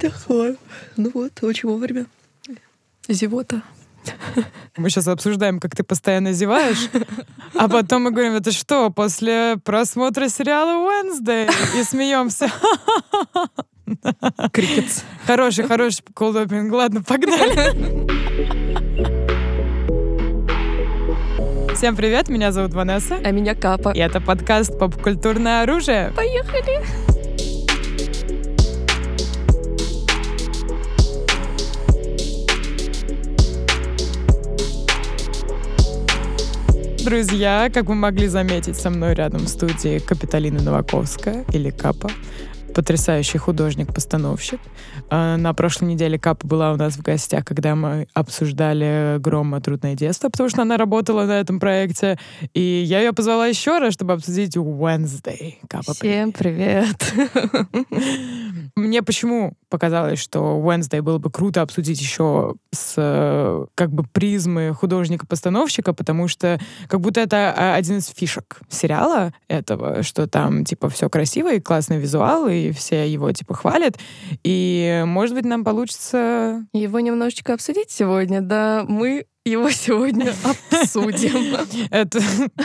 Такое? Ну вот, очень вовремя. Зевота. Мы сейчас обсуждаем, как ты постоянно зеваешь, а потом мы говорим, это что, после просмотра сериала Wednesday? И смеемся. Крикетс. Хороший, хороший колдопинг. Ладно, погнали. Всем привет, меня зовут Ванесса. А меня Капа. И это подкаст «Попкультурное оружие». Поехали! Друзья, как вы могли заметить, со мной рядом в студии Капиталина Новаковская или Капа потрясающий художник-постановщик. А, на прошлой неделе Капа была у нас в гостях, когда мы обсуждали «Грома. Трудное детство», потому что она работала на этом проекте. И я ее позвала еще раз, чтобы обсудить Wednesday. Капа, Всем привет. Мне почему показалось, что Wednesday было бы круто обсудить еще с как бы призмы художника-постановщика, потому что как будто это один из фишек сериала этого, что там типа все красиво и классный визуал, и все его типа хвалят. И может быть нам получится... Его немножечко обсудить сегодня, да. Мы его сегодня обсудим. Это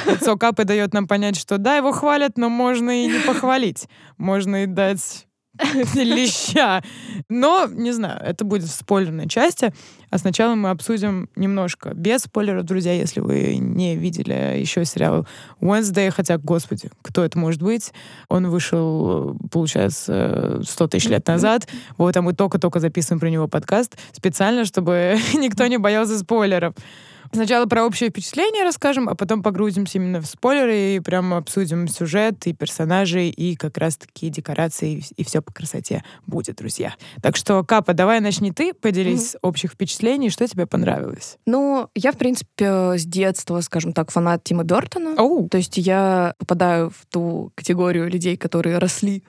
лицо Капы дает нам понять, что да, его хвалят, но можно и не похвалить. Можно и дать леща. Но, не знаю, это будет в спойлерной части. А сначала мы обсудим немножко без спойлеров, друзья, если вы не видели еще сериал Wednesday, хотя, господи, кто это может быть? Он вышел, получается, 100 тысяч лет назад. Вот, а мы только-только записываем про него подкаст специально, чтобы никто не боялся спойлеров. Сначала про общее впечатление расскажем, а потом погрузимся именно в спойлеры и прямо обсудим сюжет и персонажей, и как раз-таки декорации, и все по красоте будет, друзья. Так что, Капа, давай начни ты, поделись mm-hmm. общих впечатлений, что тебе понравилось? Ну, я, в принципе, с детства, скажем так, фанат Тима Бертона. Oh. То есть я попадаю в ту категорию людей, которые росли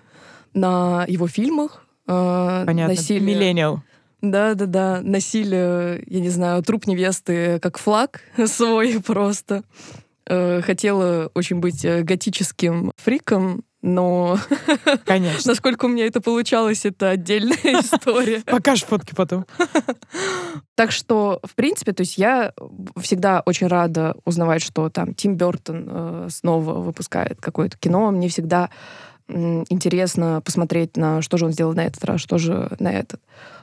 на его фильмах. Э, Понятно. Носили... Миллениал. Да-да-да, носили, я не знаю, труп невесты как флаг свой просто. Э, хотела очень быть э, готическим фриком, но Конечно. насколько у меня это получалось, это отдельная история. Покажешь фотки потом. Так что, в принципе, то есть я всегда очень рада узнавать, что там Тим Бертон э, снова выпускает какое-то кино. Мне всегда интересно посмотреть на что же он сделал на этот раз, что же на этот.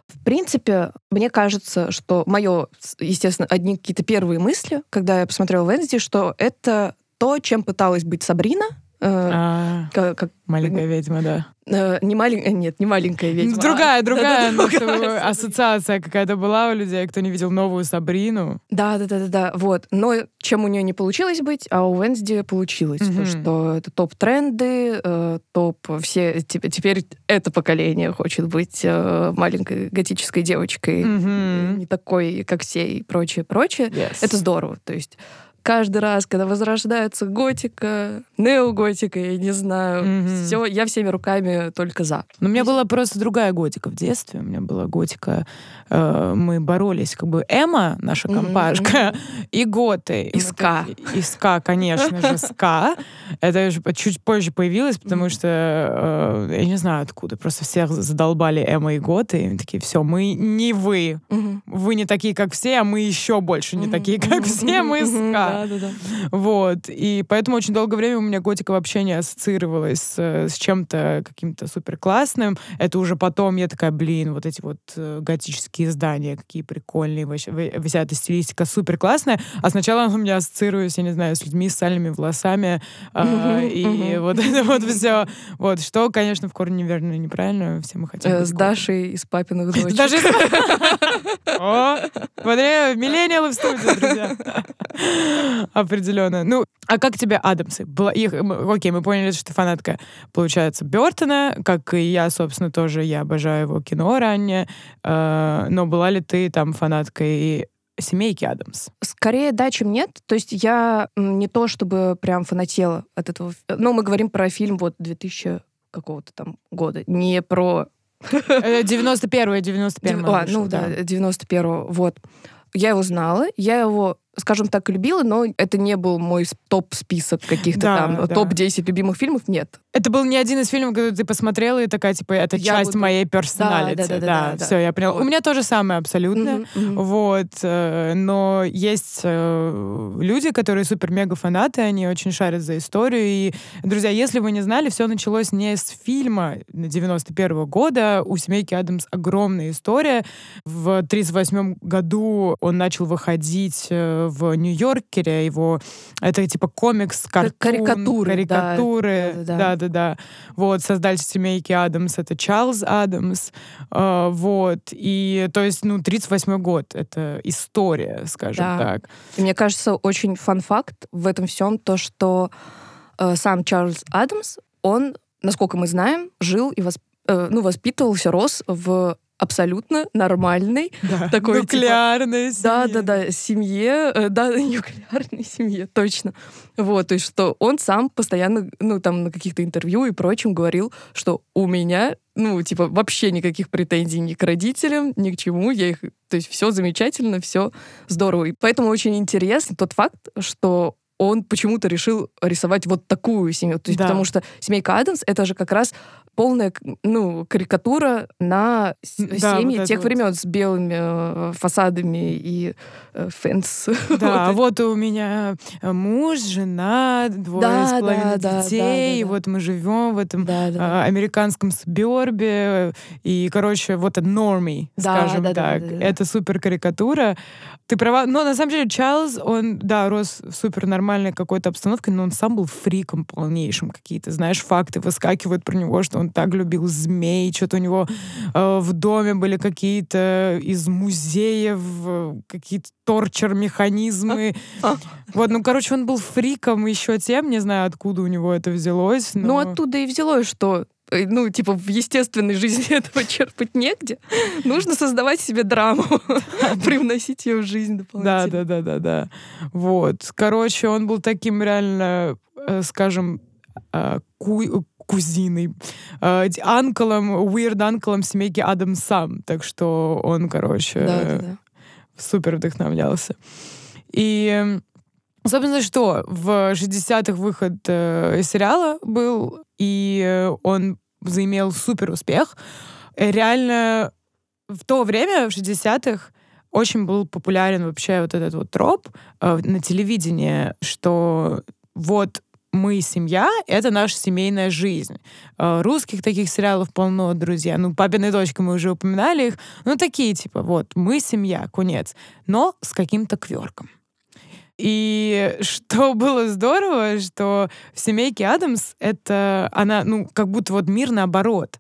В принципе, мне кажется, что мое, естественно, одни какие-то первые мысли, когда я посмотрела Венсди, что это то, чем пыталась быть Сабрина, а, как, как, маленькая ведьма, да. Э, не маленькая, нет, не маленькая ведьма. Другая, а, другая, да, да, другая ассоциация какая-то была у людей, кто не видел новую Сабрину. Да, да, да, да, да, вот. Но чем у нее не получилось быть, а у Венсди получилось, угу. что это топ-тренды, э, топ все теперь это поколение хочет быть э, маленькой готической девочкой, угу. не такой, как все и прочее, прочее. Yes. Это здорово, то есть каждый раз, когда возрождается готика, неоготика, я не знаю, mm-hmm. все, я всеми руками только за. Но у меня была просто другая готика в детстве. У меня была готика, э, мы боролись, как бы Эма, наша компашка, mm-hmm. и готы. И, ска. И ска, конечно же, ска. Это чуть позже появилось, потому что, э, я не знаю откуда, просто всех задолбали Эма и готы, и такие, все, мы не вы. Mm-hmm. Вы не такие, как все, а мы еще больше не такие, как все, мы ска. Да, да, да. Вот. И поэтому очень долгое время у меня готика вообще не ассоциировалась с, с чем-то каким-то супер классным. Это уже потом я такая, блин, вот эти вот э, готические здания, какие прикольные, вообще, вся эта стилистика супер классная. А сначала у меня ассоциируется, я не знаю, с людьми с сальными волосами. А, и вот это вот все. Вот, что, конечно, в корне неверно и неправильно. Все мы хотим э, С Дашей из папиных дочек. Даже О, смотри, миллениалы в студии, друзья. Определенно. Ну, а как тебе Адамсы? Было их, окей, мы поняли, что ты фанатка, получается, Бертона, как и я, собственно, тоже, я обожаю его кино ранее. Э, но была ли ты там фанаткой семейки Адамс? Скорее да, чем нет. То есть я не то, чтобы прям фанатела от этого. Ну, мы говорим про фильм вот 2000 какого-то там года, не про 91-й, 91-й. А, ну да, 91-го, вот. Я его знала, я его скажем так, любила, но это не был мой топ-список каких-то Да, там, да. топ-10 любимых фильмов, нет. Это был не один из фильмов, который ты посмотрела и такая, типа, это Я часть буду- моей персоналити. Да, да, да, да, да. все, я поняла. Вот. У меня тоже самое абсолютно. Мгм, мгм. Вот, э, но есть э, люди, которые супер-мега фанаты, они очень шарят за историю. И, друзья, если вы не знали, все началось не с фильма 91 года. У семейки Адамс огромная история. В 38 году он начал выходить э, в Нью-Йоркере. Его это типа комикс, картун, карикатуры, да. карикатуры. Да-да-да. Да-да-да. Вот, создатель семейки Адамс это Чарльз Адамс. Э, Вот. И, то есть, ну, 38 год — это история, скажем Да. так. И мне кажется, очень фан-факт в этом всем то, что э, сам Чарльз Адамс, он, насколько мы знаем, жил и восп- э, ну, воспитывался, рос в абсолютно нормальной Да. Такой, типа, Нуклеарная Да, семья. да, да, семье, э, да, нуклеарной семье, точно. Вот, то есть, что он сам постоянно, ну, там, на каких-то интервью и прочем говорил, что у меня, ну, типа, вообще никаких претензий ни к родителям, ни к чему, я их, то есть, все замечательно, все здорово. И поэтому очень интересен тот факт, что он почему-то решил рисовать вот такую семью. То есть, Да. потому что семейка Адамс это же как раз полная, ну, карикатура на Да, семьи вот тех вот. времен с белыми э, фасадами и fence. Да, Вот. вот у меня муж, жена, двое Да, с половиной да, да, детей, да, да, и да. вот мы живем в этом Да, да. а, американском suburb е, и, короче, вот это normie, Да, скажем да, да, так. да, да, да. Это супер карикатура. Ты права. Но на самом деле Чарльз, он, да, рос супер нормальной какой-то обстановке, но он сам был фриком полнейшим. Какие-то, знаешь, факты выскакивают про него, что он так любил змей, что-то у него э, в доме были какие-то из музеев, э, какие-то торчер-механизмы. Вот, ну, короче, он был фриком еще тем, не знаю, откуда у него это взялось. Но... Ну, оттуда и взялось, что ну, типа, в естественной жизни этого черпать негде. Нужно создавать себе драму, привносить ее в жизнь Да, дополнительно. да, да, да, да. Вот. Короче, он был таким реально, э, скажем, э, ку- кузиной, э, анклом, weird анклом семейки Адам сам. Так что он, короче, Да, да, да. супер вдохновлялся. И, собственно, что? В 60-х выход э, сериала был, и он заимел супер успех. Реально в то время, в 60-х, очень был популярен вообще вот этот вот троп э, на телевидении, что вот мы семья, это наша семейная жизнь. Э, Русских таких сериалов полно, друзья. Ну, папина и дочка, мы уже упоминали их. Ну, такие, типа, вот, мы семья, кунец. Но с каким-то кверком. И что было здорово, что в семейке Адамс это она, ну, как будто вот мир наоборот.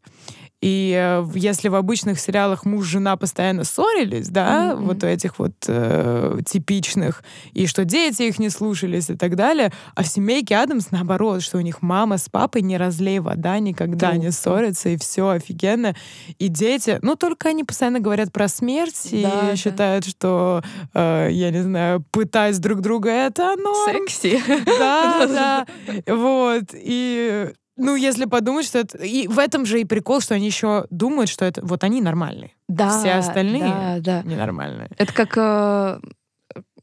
И э, если в обычных сериалах муж и жена постоянно ссорились, да, Мгм. вот у этих вот э, типичных, и что дети их не слушались и так далее, а в семейке Адамс наоборот, что у них мама с папой не разлей вода, никогда не Круто. ссорятся, и все офигенно. И дети, ну, только они постоянно говорят про смерть и Да, да. считают, что, э, я не знаю, пытать друг друга это норм. Секси. Да, да. Вот. И ну, если подумать, что это... И в этом же и прикол, что они еще думают, что это... Вот они нормальные, Да, Все остальные? Да, да. ненормальные. Это как, э,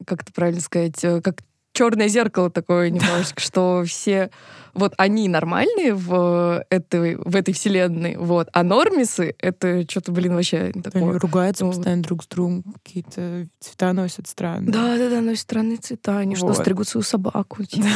как это правильно сказать, э, как черное зеркало такое немножечко, что все вот они нормальные в этой, в этой вселенной, вот, а нормисы — это что-то, блин, вообще Они такое. ругаются Ну, постоянно друг с другом, какие-то цвета носят странные. Да, да, да, носят странные цвета, они что, Вот. стригут свою собаку. типа.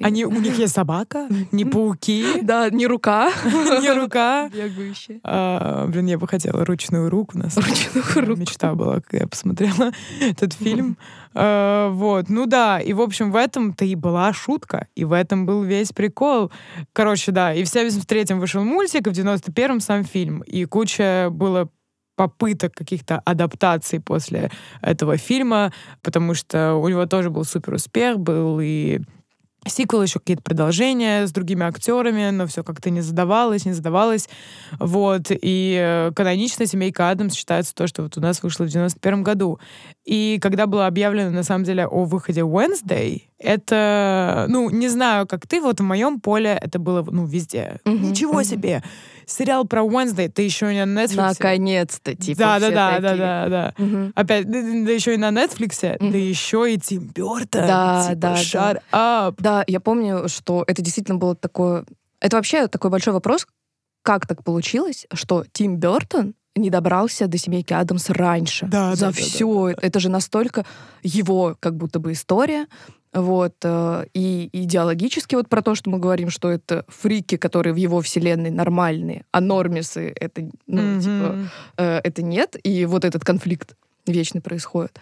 Они, у них есть собака, не пауки, Да, не рука. не рука. Бегающая. А, блин, я бы хотела ручную руку. На самом Ручную руку. Мечта была, когда я посмотрела этот фильм. А, вот, ну да, и в общем в этом-то и была шутка, и в этом был весь прикол. Короче, да, и в 73-м вышел мультик, и в 91-м сам фильм, и куча было попыток каких-то адаптаций после этого фильма, потому что у него тоже был супер успех, был и сиквел, еще какие-то продолжения с другими актерами, но все как-то не задавалось, не задавалось. Вот. И э, канонично «Семейка Адамс» считается то, что вот у нас вышло в 91 году. И когда было объявлено, на самом деле, о выходе Wednesday, это, ну, не знаю, как ты, вот в моем поле это было, ну, везде. Мгм, Ничего себе! Сериал про Wednesday, ты еще и на Netflix. Наконец-то, типа, Да, да, все да, да, да, да. Опять, да, да еще и на Netflix, да еще и Тим Бёртон. Да, типа, да, да. shut up. Да, я помню, что это действительно было такое... Это вообще такой большой вопрос, как так получилось, что Тим Бертон не добрался до семейки Адамс раньше. Да, за да, да, все. Это же настолько его как будто бы история. Вот, э, и идеологически вот про то, что мы говорим, что это фрики, которые в его вселенной нормальные, а нормисы это, ну, типа, Мгм. э, это нет, и вот этот конфликт вечный происходит.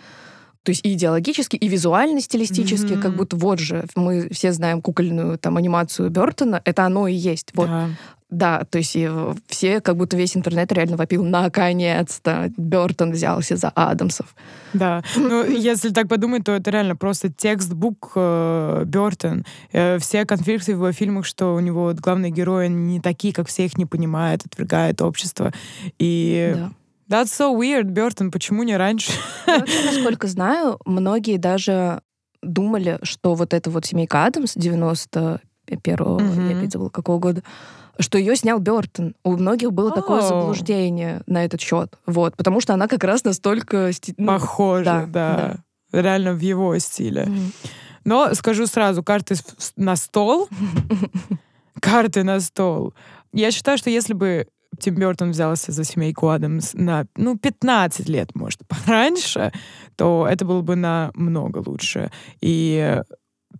То есть и идеологически, и визуально, стилистически, Мгм. как будто вот же, мы все знаем кукольную там анимацию Бертона, это оно и есть. Вот. Да. Да, то есть и все, как будто весь интернет реально вопил, наконец-то Бертон взялся за Адамсов. Да. Ну, если так подумать, то это реально просто текстбук э, Бертон. Э, все конфликты в его фильмах, что у него вот главные герои не такие, как все их не понимает, отвергает общество. И Да. That's so weird, Бертон, почему не раньше? Я вообще, насколько знаю, многие даже думали, что вот эта вот семейка Адамс 91-го, Мгм. я опять забыла, какого года, что ее снял Бертон. У многих было такое О. заблуждение на этот счет. Вот, потому что она как раз настолько... ну, Похоже, да, да, Реально в его стиле. Мгм. Но скажу сразу, карты на стол. Карты на стол. Я считаю, что если бы Тим Бертон взялся за семейку Адамс на, ну, 15 лет, может, пораньше, то это было бы намного лучше. И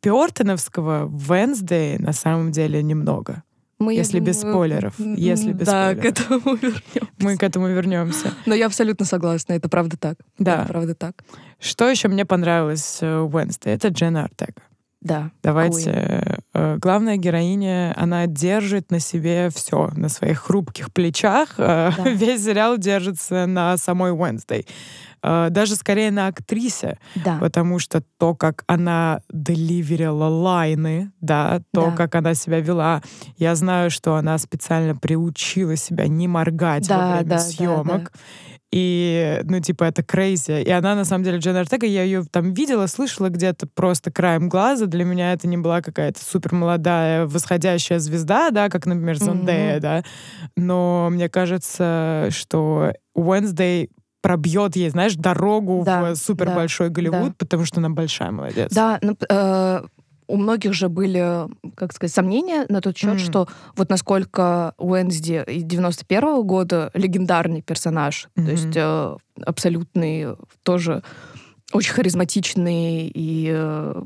Бертоновского в Wednesday на самом деле немного. Мы, Если без спойлеров, если без Да, спойлеров. к этому вернем. Мы к этому вернемся. Но я абсолютно согласна, это правда так. Да. Это правда так. Что еще мне понравилось э, в Wednesday? Это Дженна Артега. Да. Давайте. э, главная героиня, она держит на себе все, на своих хрупких плечах. Э, Да. Весь сериал держится на самой. Э, даже скорее на актрисе, Да. потому что то, как она деливерила лайны, да, то, Да. как она себя вела, я знаю, что она специально приучила себя не моргать Да, во время да, да, съемок. И, ну, типа, это крейзи. И она, на самом деле, Джен Артега, я ее там видела, слышала где-то просто краем глаза. Для меня это не была какая-то супер молодая восходящая звезда, да, как, например, Зондея, Мгм. да. Но мне кажется, что Wednesday пробьет ей, знаешь, дорогу Да, в супер большой Голливуд, да. потому что она большая молодец. Да, ну, э, у многих же были, как сказать, сомнения на тот счет, М. что вот насколько Уэнсди из 91 года легендарный персонаж, Мгм. то есть э, абсолютный, тоже очень харизматичный и э,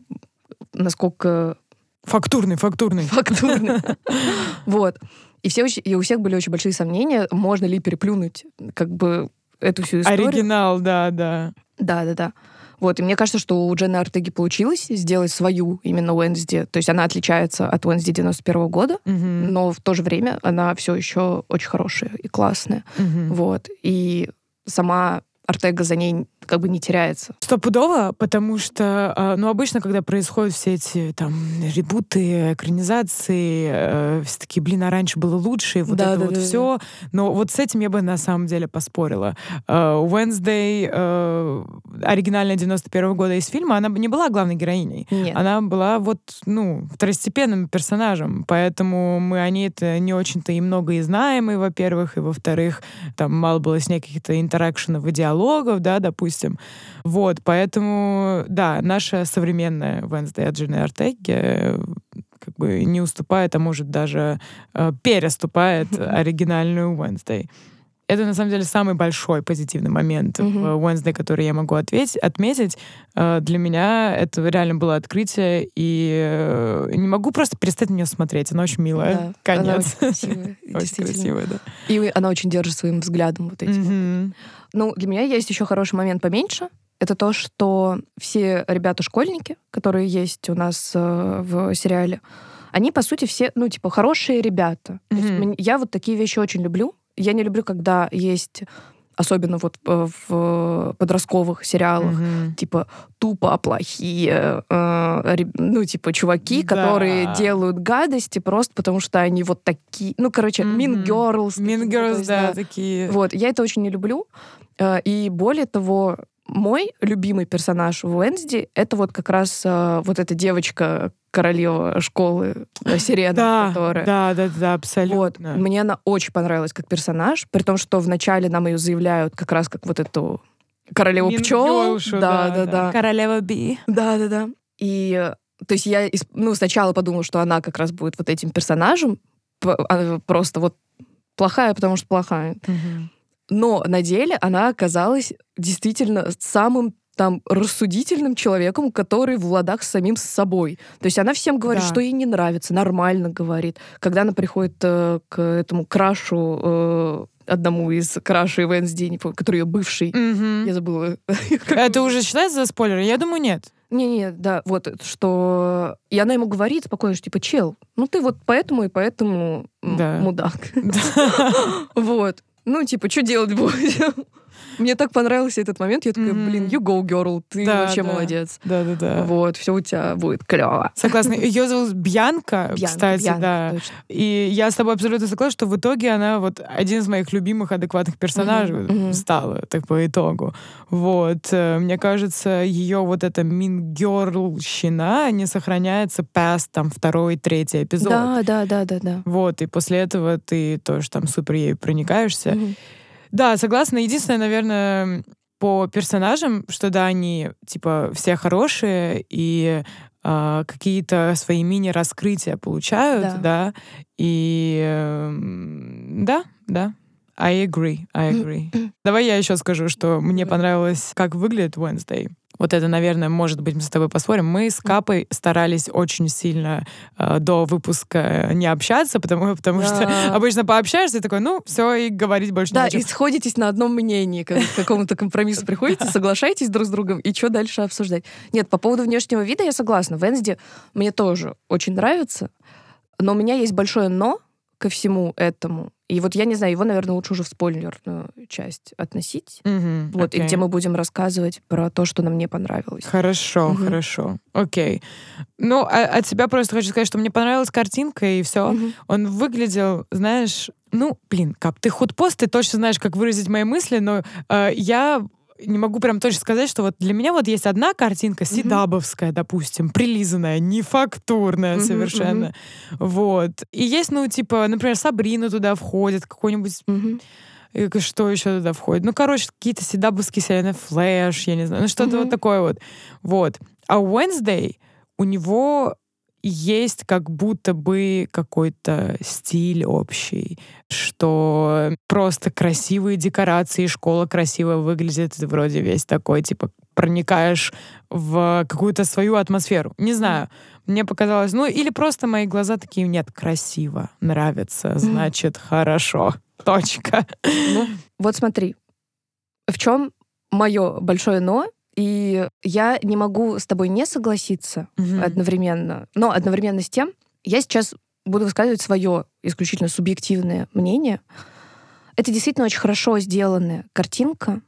насколько Фактурный, фактурный. фактурный. Вот. И, все, и у всех были очень большие сомнения, можно ли переплюнуть как бы эту всю историю. Оригинал, да, да. Да, да, да. Вот, и мне кажется, что у Дженны Артеги получилось сделать свою именно Уэнсди. То есть она отличается от Уэнсди 91 года, Мгм. но в то же время она все еще очень хорошая и классная. Мгм. Вот. И сама Артега за ней как бы не теряется. Стопудово, потому что, а, ну, обычно, когда происходят все эти там ребуты, экранизации, э, все такие, блин, а раньше было лучше, вот Да, это да, вот да, все. Но вот с этим я бы на самом деле поспорила. Э, Wednesday, э, оригинальная 91 года из фильма, она не была главной героиней. Нет. Она была вот, ну, второстепенным персонажем, поэтому мы о ней-то не очень-то и много и знаем, и, во-первых, и, во-вторых, там мало было с ней каких-то интеракшенов и диалогов, да, допустим. Вот, поэтому, да, наша современная Wednesday от Джины Артеги э, как бы не уступает, а может даже э, переступает оригинальную Wednesday. Это, на самом деле, самый большой позитивный момент Мгм. в Wednesday, который я могу ответь, отметить. Э, Для меня это реально было открытие, и э, не могу просто перестать на нее смотреть. Она очень милая. Да, Конец. Она очень красивая, Очень красивая, да. И она очень держит своим взглядом вот этим. Мгм. Ну, для меня есть еще хороший момент поменьше. Это то, что все ребята-школьники, которые есть у нас э, в сериале, они, по сути, все, ну, типа, хорошие ребята. То есть я вот такие вещи очень люблю. Я не люблю, когда есть особенно вот э, в подростковых сериалах, Мгм. типа тупо плохие, э, ну, типа чуваки, Да. которые делают гадости просто потому, что они вот такие, ну, короче, mean Мгм. girls. Mean Girls, есть, да, такие. Вот, я это очень не люблю. Э, И более того, мой любимый персонаж в Уэнсди — это вот как раз э, вот эта девочка, королева школы, э, Сирена, Да, которая... да, да, да, Вот, абсолютно. мне она очень понравилась как персонаж, при том, что вначале нам ее заявляют как раз как вот эту королеву Mean пчел. Girl'шу, Да, да, да. Королева Би. Да, да, да. И то есть я ну, сначала подумала, что она как раз будет вот этим персонажем, а, просто вот плохая, потому что плохая. Но на деле она оказалась действительно самым там рассудительным человеком, который в ладах с самим с собой. То есть она всем говорит, Да. что ей не нравится, нормально говорит. Когда она приходит э, к этому крашу, э, одному из крашей Венсди, не помню, который ее бывший, Мгм. я забыла. Это уже считается за спойлер? Я думаю, нет. Не-не, да, вот, что... И она ему говорит спокойно, что типа, чел, ну ты вот поэтому и поэтому Да. мудак. Вот. Ну, типа, что делать будем? Мне так понравился этот момент. Я такая, блин, you go, girl, ты Да, вообще да. молодец. Да-да-да. Вот, все у тебя будет клево. Согласна. Ее зовут Бьянка, кстати, да. точно. И я с тобой абсолютно согласна, что в итоге она вот один из моих любимых адекватных персонажей мгм. стала, так по итогу. Вот. э, Мне кажется, ее вот эта мингерлщина не сохраняется past там второй, третий эпизод. Да, да, да, да, да. Вот, и после этого ты тоже там супер ей проникаешься. Мгм. Да, согласна. Единственное, наверное, по персонажам, что да, они типа все хорошие и а, какие-то свои мини-раскрытия получают, Да. да. И эм, да, да. I agree, I agree. Давай я еще скажу, что мне понравилось, как выглядит Wednesday. Вот это, наверное, может быть, мы с тобой поспорим. Мы с Капой старались очень сильно э, до выпуска не общаться, потому, потому что Да. обычно пообщаешься и такой, ну, все, и говорить больше Да, не о чем. и сходитесь на одном мнении, к к какому-то компромиссу приходите, соглашаетесь друг с другом, и что дальше обсуждать? Нет, по поводу внешнего вида я согласна. Венсди мне тоже очень нравится, но у меня есть большое «но» ко всему этому. И вот я не знаю, его, наверное, лучше уже в спойлерную часть относить. Мгм, Вот, и окей. где мы будем рассказывать про то, что нам не понравилось. Хорошо, Мгм. хорошо. Окей. Ну, а- от себя просто хочу сказать, что мне понравилась картинка, и все. Мгм. Он выглядел, знаешь, ну, блин, Кап, ты худпост, ты точно знаешь, как выразить мои мысли, но э, я не могу прям точно сказать, что вот для меня вот есть одна картинка, седабовская, допустим, прилизанная, не фактурная Мгм, совершенно. Вот. И есть, ну, типа, например, Сабрина туда входит, какой-нибудь Мгм. и что еще туда входит? Ну, короче, какие-то седабовские сериалы, Флэш, я не знаю, ну, что-то Мгм. вот такое вот. Вот. А Wednesday у него есть как будто бы какой-то стиль общий, что просто красивые декорации, школа красиво выглядит, ты вроде весь такой, типа, проникаешь в какую-то свою атмосферу. Не знаю, мне показалось, ну, или просто мои глаза такие, нет, красиво, нравится, значит, хорошо. Точка. Ну, вот смотри, в чем мое большое но, и я не могу с тобой не согласиться Мгм. одновременно, но одновременно с тем я сейчас буду высказывать свое исключительно субъективное мнение. Это действительно очень хорошо сделанная картинка,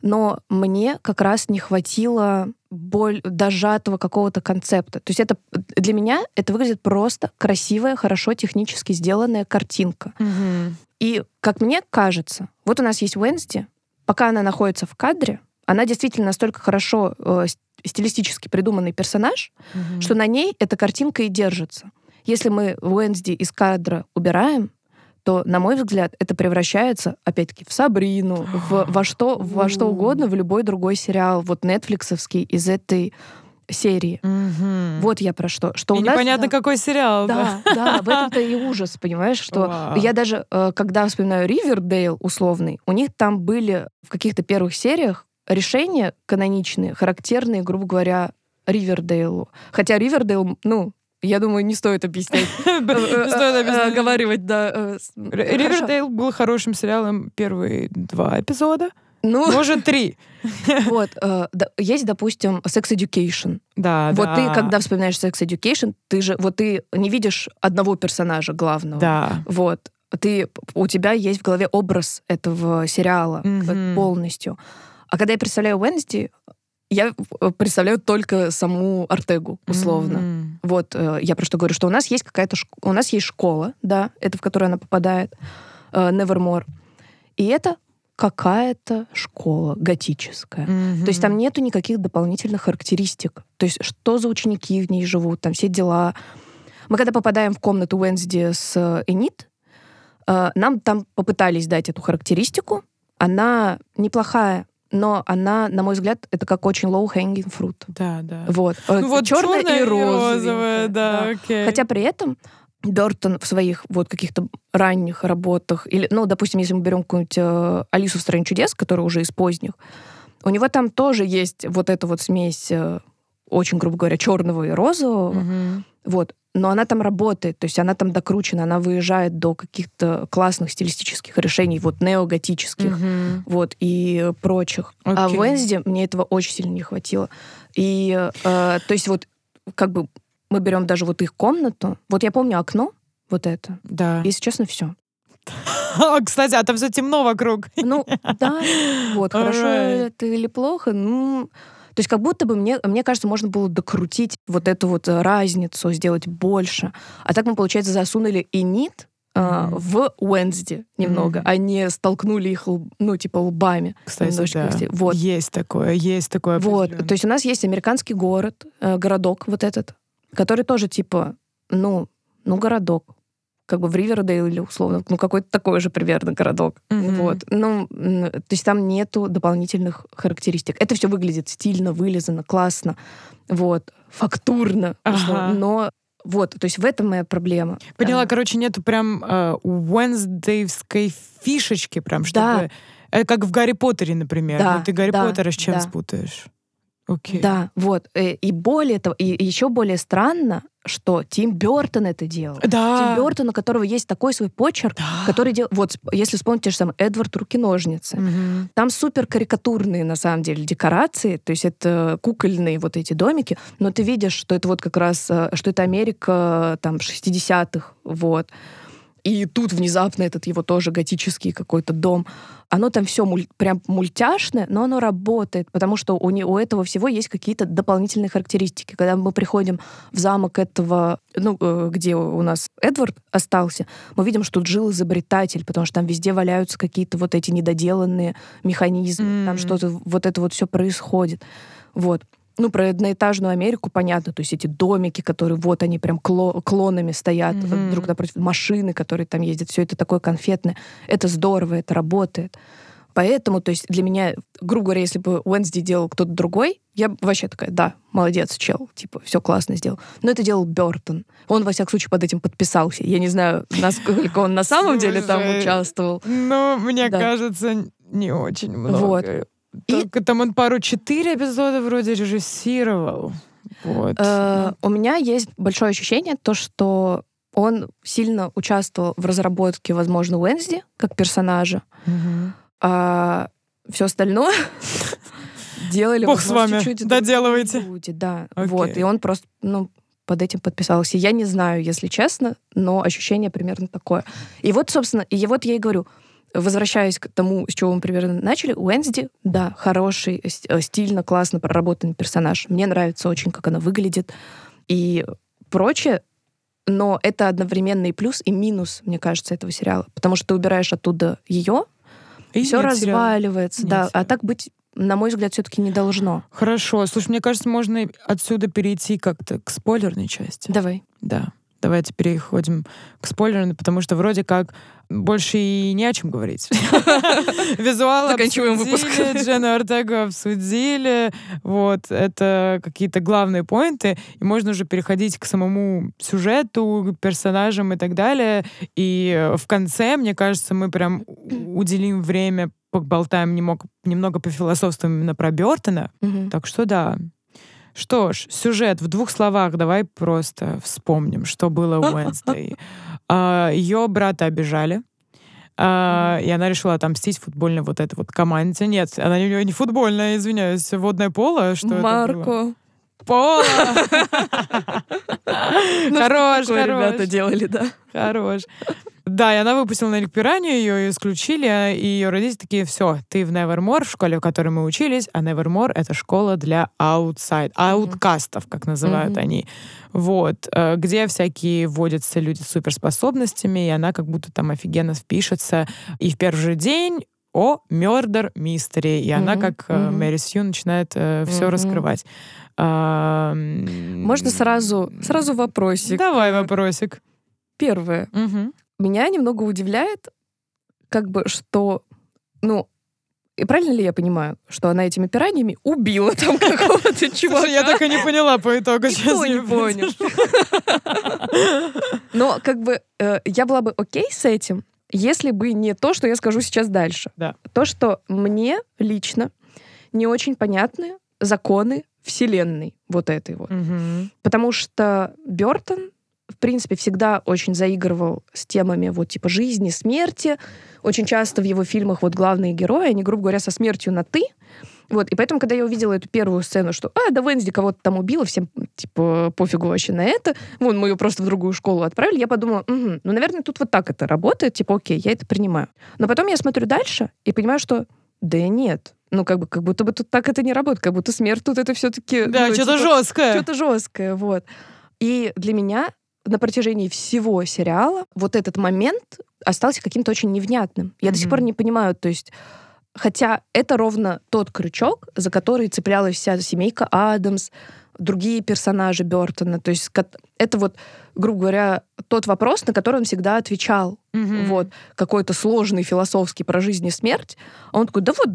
но мне как раз не хватило боль, дожатого какого-то концепта. То есть это для меня это выглядит просто красивая, хорошо технически сделанная картинка. Мгм. И, как мне кажется, вот у нас есть Уэнсди, пока она находится в кадре, она действительно настолько хорошо э, стилистически придуманный персонаж, Мгм. что на ней эта картинка и держится. Если мы Уэнсди из кадра убираем, то, на мой взгляд, это превращается, опять-таки, в Сабрину, в, во, что, во что угодно, в любой другой сериал, вот нетфликсовский из этой серии. Мгм. Вот я про что. Что И у нас, непонятно, да, какой сериал. Да. да, в этом-то и ужас, понимаешь, что Вау. я даже, э, когда вспоминаю Ривердейл условный, у них там были в каких-то первых сериях решения каноничные, характерные, грубо говоря, Ривердейлу. Хотя Ривердейл, ну, я думаю, не стоит объяснять. Не стоит. Оговаривать, да. э, с- Р- хорошо. Ривердейл был хорошим сериалом первые два эпизода. Ну, Может, три. вот. э, да, Есть, допустим, Sex Education. Да, Вот да. ты, когда вспоминаешь Sex Education, ты же, вот ты не видишь одного персонажа главного. Да. Вот. ты, у тебя есть в голове образ этого сериала Мгм. полностью. А когда я представляю Уэнсди, я представляю только саму Артегу, условно. М. Вот, э, я просто говорю, что у нас есть какая-то... шк- У нас есть школа, да, это в которую она попадает, э, Nevermore. И это какая-то школа готическая. То есть там нету никаких дополнительных характеристик. То есть что за ученики в ней живут, там все дела. Мы когда попадаем в комнату Уэнсди с э, Энит, нам там попытались дать эту характеристику. Она неплохая, но она, на мой взгляд, это как очень low-hanging fruit. Да, да. Вот. Э, Ну вот чёрная черная и розовая, да, окей. Хотя при этом Бертон в своих вот каких-то ранних работах, или, ну, допустим, если мы берем какую-нибудь э, Алису в стране чудес, которая уже из поздних, у него там тоже есть вот эта вот смесь, э, очень, грубо говоря, черного и розового. Мгм. Вот. Но она там работает, то есть она там докручена, она выезжает до каких-то классных стилистических решений, вот неоготических, Мгм. вот, и прочих. А Окей. в Уэнсди мне этого очень сильно не хватило. И, э, то есть вот, как бы, мы берем даже вот их комнату, вот я помню окно, вот это, Да. если честно, все. А, Кстати, а там все темно вокруг. Ну, да, вот, хорошо это или плохо, ну... То есть как будто бы, мне, мне кажется, можно было докрутить вот эту вот э, разницу, сделать больше. А так мы, получается, засунули и нит а, Мгм. в Уэнсди немного, Мгм. а не столкнули их, ну, типа, лбами. Кстати, да. Вот. Есть такое, есть такое. Вот, то есть у нас есть американский город, э, городок вот этот, который тоже типа, ну, ну городок, как бы в Ривердейл или условно, ну какой-то такой же примерно городок. Мгм. Вот, ну, то есть там нету дополнительных характеристик. Это все выглядит стильно, вылизано, классно, вот, фактурно, условно. Ага. но вот, то есть в этом моя проблема. Поняла, А, короче, нету прям э, Уэнсдейвской фишечки, прям, чтобы... Да. Э, как в Гарри Поттере, например. Да, Ну, ты Гарри да, Поттера с чем да. спутаешь? Окей. Да, вот. э, И более того, и еще более странно, что Тим Бертон это делал. Да. Тим Бертон, у которого есть такой свой почерк, Да. который делал... Вот, если вспомните же сам Эдвард Руки-ножницы. Мгм. Там супер карикатурные, на самом деле, декорации, то есть это кукольные вот эти домики, но ты видишь, что это вот как раз, э, что это Америка там 60-х, вот. И тут внезапно этот его тоже готический какой-то дом. Оно там все прям мультяшное, но оно работает, потому что у, не, у этого всего есть какие-то дополнительные характеристики. Когда мы приходим в замок этого, ну, э, где у нас Эдвард остался, мы видим, что тут жил изобретатель, потому что там везде валяются какие-то вот эти недоделанные механизмы, там М. что-то, вот это вот все происходит. Вот. Ну, про одноэтажную Америку понятно, то есть эти домики, которые вот они прям кло- клонами стоят Мгм. друг напротив, машины, которые там ездят, все это такое конфетное. Это здорово, это работает. Поэтому, то есть для меня, грубо говоря, если бы Уэнсди делал кто-то другой, я вообще такая, да, молодец, чел, типа, все классно сделал. Но это делал Бертон. Он, во всяком случае, под этим подписался. Я не знаю, насколько он на самом деле там участвовал. Ну, мне кажется, не очень много. Вот. И- Только там он пару четыре эпизода вроде режиссировал. Вот. Э, У меня есть большое ощущение, то, что он сильно участвовал в разработке, возможно, Уэнсди как персонажа, а все остальное делали Бог с вами, чуть-чуть доделывайте. люди, да, Окей. вот, и он просто, ну, под этим подписался. Я не знаю, если честно, но ощущение примерно такое. И вот, собственно, и вот я и говорю, возвращаясь к тому, с чего мы примерно начали, Уэнсди, да, хороший, с- э, стильно, классно проработанный персонаж. Мне нравится очень, как она выглядит и прочее, но это одновременно и плюс, и минус, мне кажется, этого сериала. Потому что ты убираешь оттуда ее, И все сериала. разваливается, Нет да. А сериала. так быть, на мой взгляд, все-таки не должно. Хорошо. Слушай, мне кажется, можно отсюда перейти как-то к спойлерной части. Давай. Да. Давайте переходим к спойлерной, потому что вроде как больше и не о чем говорить. Визуал Заканчиваем выпуск. Джену Ортегу обсудили. Вот, это какие-то главные поинты. И можно уже переходить к самому сюжету, персонажам и так далее. И э, в конце, мне кажется, мы прям уделим время, поболтаем немного, немного пофилософствуем именно про Бертона. Так что да. Что ж, сюжет в двух словах давай просто вспомним, что было у Уэнсдей. Ее брата обижали. а, И она решила отомстить футбольной вот этой вот команде. Нет, она не, не футбольная, извиняюсь, водное поло. Что это было? Поло! Ну, Хорош, ребята делали, да. Хорош. Да, и она выпустила на Эльк Пиранью, ее исключили, и ее родители такие, все, ты в Nevermore, в школе, в которой мы учились, а Nevermore — это школа для аутсайд, ауткастов, как называют они. Вот, э, где всякие вводятся люди с суперспособностями, и она как будто там офигенно впишется. И в первый же день о, murder mystery. И она, Мгм, как э, мгм. Мэри Сью, начинает все Мгм. раскрывать. А, Можно сразу, сразу вопросик. Давай вопросик. Первое. Мгм. Меня немного удивляет, как бы, что, ну, и правильно ли я понимаю, что она этими пираньями убила там какого-то чувака? Я так и не поняла по итогу. Никто не понял. Но как бы э, я была бы окей с этим, если бы не то, что я скажу сейчас дальше. Да. То, что мне лично не очень понятны законы вселенной вот этой вот. Мгм. Потому что Бертон, в принципе, всегда очень заигрывал с темами вот типа жизни, смерти. Очень часто в его фильмах вот главные герои, они, грубо говоря, со смертью на «ты». Вот, и поэтому, когда я увидела эту первую сцену, что, а, да Венсди кого-то там убила, всем, типа, пофигу вообще на это, вон, мы ее просто в другую школу отправили, я подумала, «Мгм, ну, наверное, тут вот так это работает, типа, окей, я это принимаю. Но потом я смотрю дальше и понимаю, что, да нет, ну, как бы, как будто бы тут так это не работает, как будто смерть тут это все-таки... Да, ну, что-то типа, жесткое. что-то жесткое, вот. И для меня на протяжении всего сериала вот этот момент остался каким-то очень невнятным. Я до сих пор не понимаю, то есть Хотя это ровно тот крючок, за который цеплялась вся семейка Адамс, другие персонажи Бертона. То есть это вот, грубо говоря, тот вопрос, на который он всегда отвечал. Мгм. Вот какой-то сложный философский про жизнь и смерть. А он такой, да вот,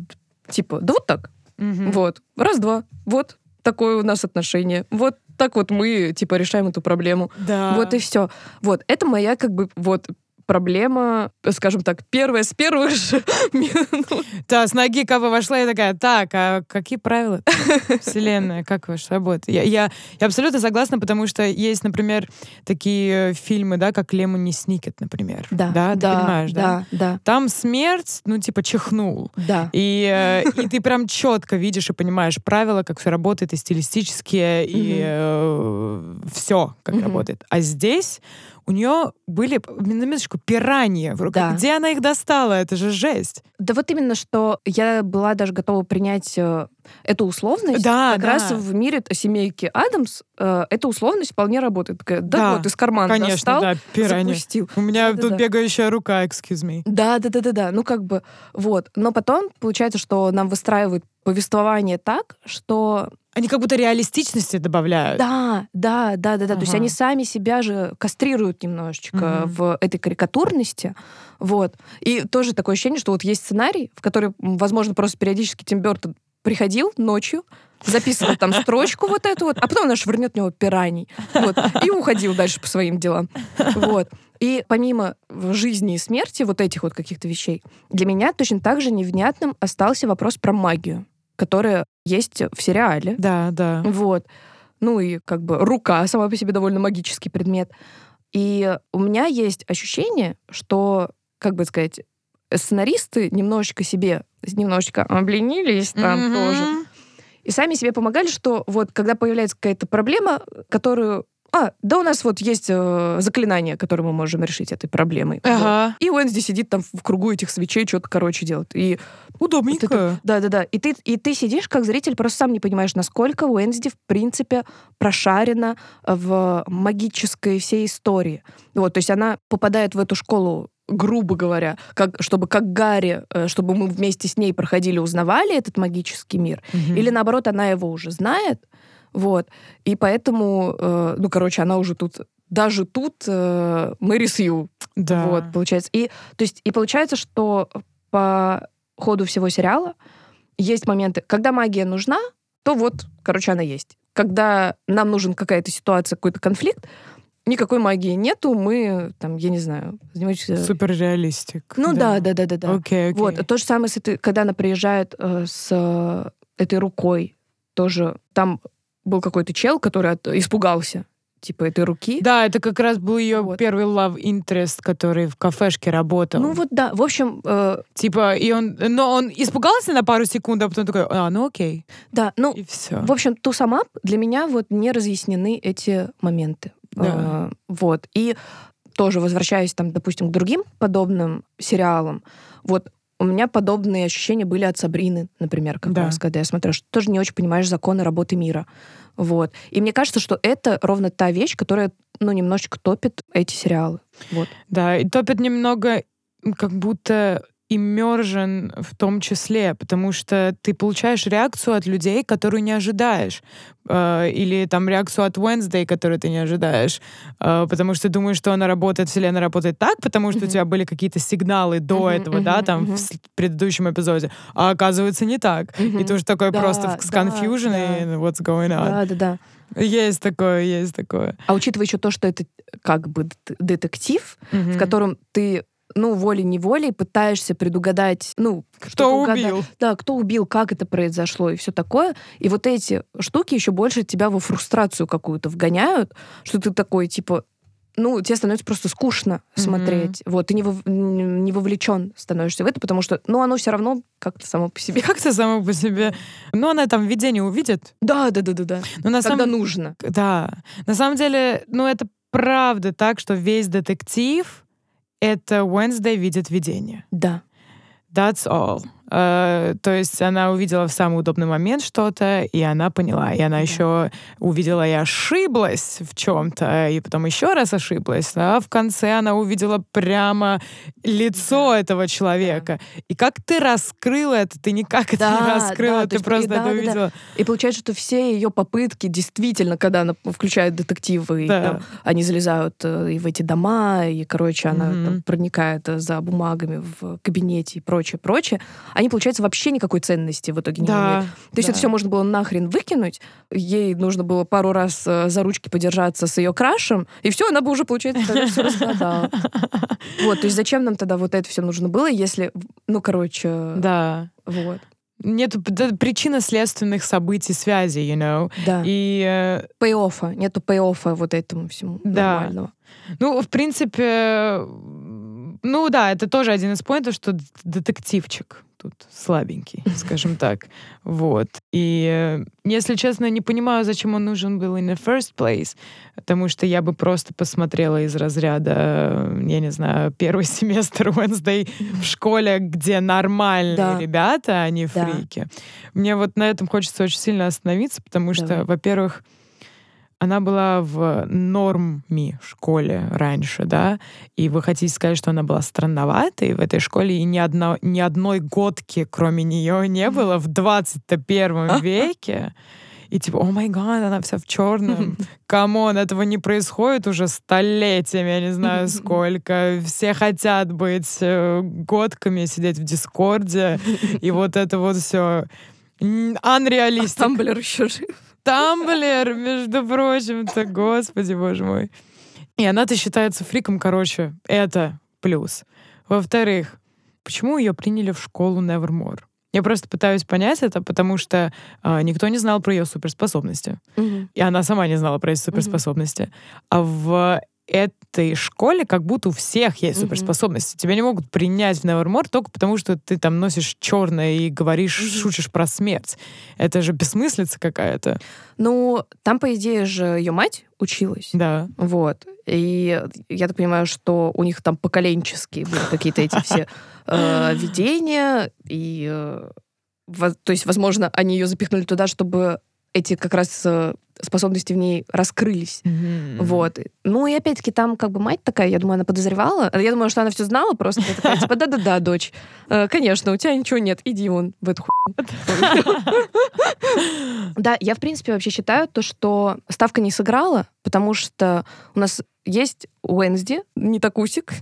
типа, да вот так. Мгм. Вот, раз-два. Вот такое у нас отношение. Вот так вот мы, типа, решаем эту проблему. Да. Вот и все. Вот, это моя, как бы, вот, проблема, скажем так, первая с первых же минут. Да, с ноги кого вошла, я такая, так, а какие правила вселенная, как ваша работа? Я, я, я абсолютно согласна, потому что есть, например, такие фильмы, да, как Лемони Сникет, например. Да, да, ты понимаешь, да? да, да, Там смерть, ну, типа, чихнул. да. И, э, и ты прям четко видишь и понимаешь правила, как все работает, и стилистические, и все, как работает. А здесь у нее были, на минуточку, пираньи в руках. Да. Где она их достала? Это же жесть. Да вот именно, что я была даже готова принять э, эту условность. Да, как да. раз в мире семейки Адамс э, эта условность вполне работает. Такая, да, Да, вот из кармана Конечно, достал, да, пираньи. запустил. У меня Да-да-да. тут бегающая рука, excuse me. Да, да, да, да, да. Ну, как бы, вот. Но потом получается, что нам выстраивают повествование так, что Они как будто реалистичности добавляют. да, да, да, да, да. То есть Ага. они сами себя же кастрируют немножечко Мгм. в этой карикатурности. Вот. И тоже такое ощущение, что вот есть сценарий, в который, возможно, просто периодически Тим Бёртон приходил ночью, записывал там строчку вот эту вот, а потом она швырнет в него пираний. Вот. И уходил дальше по своим делам. Вот. И помимо жизни и смерти вот этих вот каких-то вещей, для меня точно так же невнятным остался вопрос про магию, которая есть в сериале. Да, да. Вот. Ну и как бы рука сама по себе довольно магический предмет. И у меня есть ощущение, что, как бы сказать, сценаристы немножечко себе, немножечко обленились там Мгм. тоже. И сами себе помогали, что вот когда появляется какая-то проблема, которую... А, да у нас вот есть э, заклинание, которое мы можем решить этой проблемой. Вот. Ага. И Уэнсди сидит там в кругу этих свечей, что-то, короче, делает. И Удобненько. да-да-да. И ты, и ты сидишь, как зритель, просто сам не понимаешь, насколько Уэнсди, в принципе, прошарена в магической всей истории. Вот, то есть она попадает в эту школу грубо говоря, как, чтобы как Гарри, э, чтобы мы вместе с ней проходили, узнавали этот магический мир, Мгм. или наоборот, она его уже знает, вот, и поэтому, э, ну, короче, она уже тут, даже тут э, Мэри Сью, Да. вот, получается. И, то есть, и получается, что по ходу всего сериала есть моменты, когда магия нужна, то вот, короче, она есть. Когда нам нужен какая-то ситуация, какой-то конфликт, никакой магии нету, мы, там, я не знаю, занимаемся... Супер реалистик. Ну да, да, да, да, да. Окей, окей. Вот, то же самое, с этой, когда она приезжает э, с э, этой рукой, тоже там был какой-то чел, который от- испугался. типа этой руки. Да, это как раз был ее Вот. первый love interest, который в кафешке работал. Ну вот да, в общем, э, Типа, и он, но он испугался на пару секунд, а потом такой, а, ну окей, да, ну, и все. в общем, ту сама для меня вот не разъяснены эти моменты. Да. Э, вот. И тоже возвращаясь там, допустим, к другим подобным сериалам, вот у меня подобные ощущения были от Сабрины, например, как Да. раз, когда я смотрела, что ты тоже не очень понимаешь законы работы мира. Вот. И мне кажется, что это ровно та вещь, которая, ну, немножечко топит эти сериалы. Вот. Да, и топит немного как будто иммержен в том числе, потому что ты получаешь реакцию от людей, которую не ожидаешь. Э, Или там реакцию от Wednesday, которую ты не ожидаешь. Э, Потому что думаешь, что она работает, вселенная работает так, потому что у Мгм. тебя были какие-то сигналы до Мгм, этого, да, мгм, там мгм. в предыдущем эпизоде. А оказывается не так. И Мгм. ты уже такой Да, просто да, с confusion да. и what's going on. Да, да, да. Есть такое, есть такое. А учитывая еще то, что это как бы дет- детектив, в Мгм. котором ты ну, волей-неволей пытаешься предугадать, ну, Кто убил? Да, кто убил, как это произошло и все такое. И вот эти штуки еще больше тебя во фрустрацию какую-то вгоняют, что ты такой, типа, ну, тебе становится просто скучно Мгм. смотреть. Вот, ты не, вов- не вовлечен становишься в это, потому что, ну, оно все равно как-то само по себе. Как-то само по себе. Ну, она там видение увидит. Да, да, да, да, да. Но на Когда самом нужно. Да. На самом деле, ну, это правда так, что весь детектив — это Wednesday видит видение. Да. That's all. Э, то есть она увидела в самый удобный момент что-то, и она поняла. И она Да. еще увидела и ошиблась в чем-то, и потом еще раз ошиблась. А в конце она увидела прямо лицо Да. этого человека. И как ты раскрыла это? Ты никак это не раскрыла, ты есть, просто это увидела. И получается, что все ее попытки действительно, когда она включает детективы, и Да. там они залезают э, и в эти дома, и, короче, она там проникает за бумагами в кабинете и прочее, прочее, они, получается, вообще никакой ценности в итоге не имеют. То есть да. это все можно было нахрен выкинуть, ей нужно было пару раз э, за ручки подержаться с ее крашем, и все, она бы уже, получается, тогда все разгадала. Вот, то есть зачем нам тогда вот это все нужно было, если, ну, короче, Да. вот, Нет причинно-следственных событий, связей, you know. да. И, э, Пей-оффа, нету пей-оффа вот этому всему Да. нормального. ну, в принципе, ну да, это тоже один из поинтов, что детективчик тут слабенький, скажем так. Вот. И, э, если честно, не понимаю, зачем он нужен был in the first place, потому что я бы просто посмотрела из разряда, э, я не знаю, первый семестр Wednesday в школе, где нормальные Да. ребята, а не Да. фрики. Мне вот на этом хочется очень сильно остановиться, потому что, Давай. во-первых, она была в normie школе раньше, да, и вы хотите сказать, что она была странноватой в этой школе, и ни, одно, ни одной готки, кроме нее, не было в 21 веке. И типа, oh my god, она вся в черном. Come on, этого не происходит уже столетиями, я не знаю сколько. Все хотят быть э, готками, сидеть в Дискорде, и вот это вот все А unrealistic. Тамблер еще жив. Тамблер, между прочим-то, господи, боже мой. И она-то считается фриком, короче, это плюс. Во-вторых, почему ее приняли в школу Nevermore? Я просто пытаюсь понять это, потому что а, никто не знал про ее суперспособности. И она сама не знала про эти суперспособности. А в этой школе как будто у всех есть суперспособности. Тебя не могут принять в Nevermore только потому, что ты там носишь черное и говоришь, Мгм. шутишь про смерть. Это же бессмыслица какая-то. Ну, там, по идее же, ее мать училась. Да. Вот. И я так понимаю, что у них там поколенческие были какие-то эти все э, видения. И, э, то есть, возможно, они ее запихнули туда, чтобы эти как раз э, способности в ней раскрылись. Вот. Ну и опять-таки там как бы мать такая, я думаю, она подозревала. Я думаю, что она все знала просто. Такая, типа, да-да-да, дочь. э, Конечно, у тебя ничего нет. Иди вон в эту. Да, я, в принципе, вообще считаю то, что ставка не сыграла, потому что у нас есть Уэнсди, не такусик,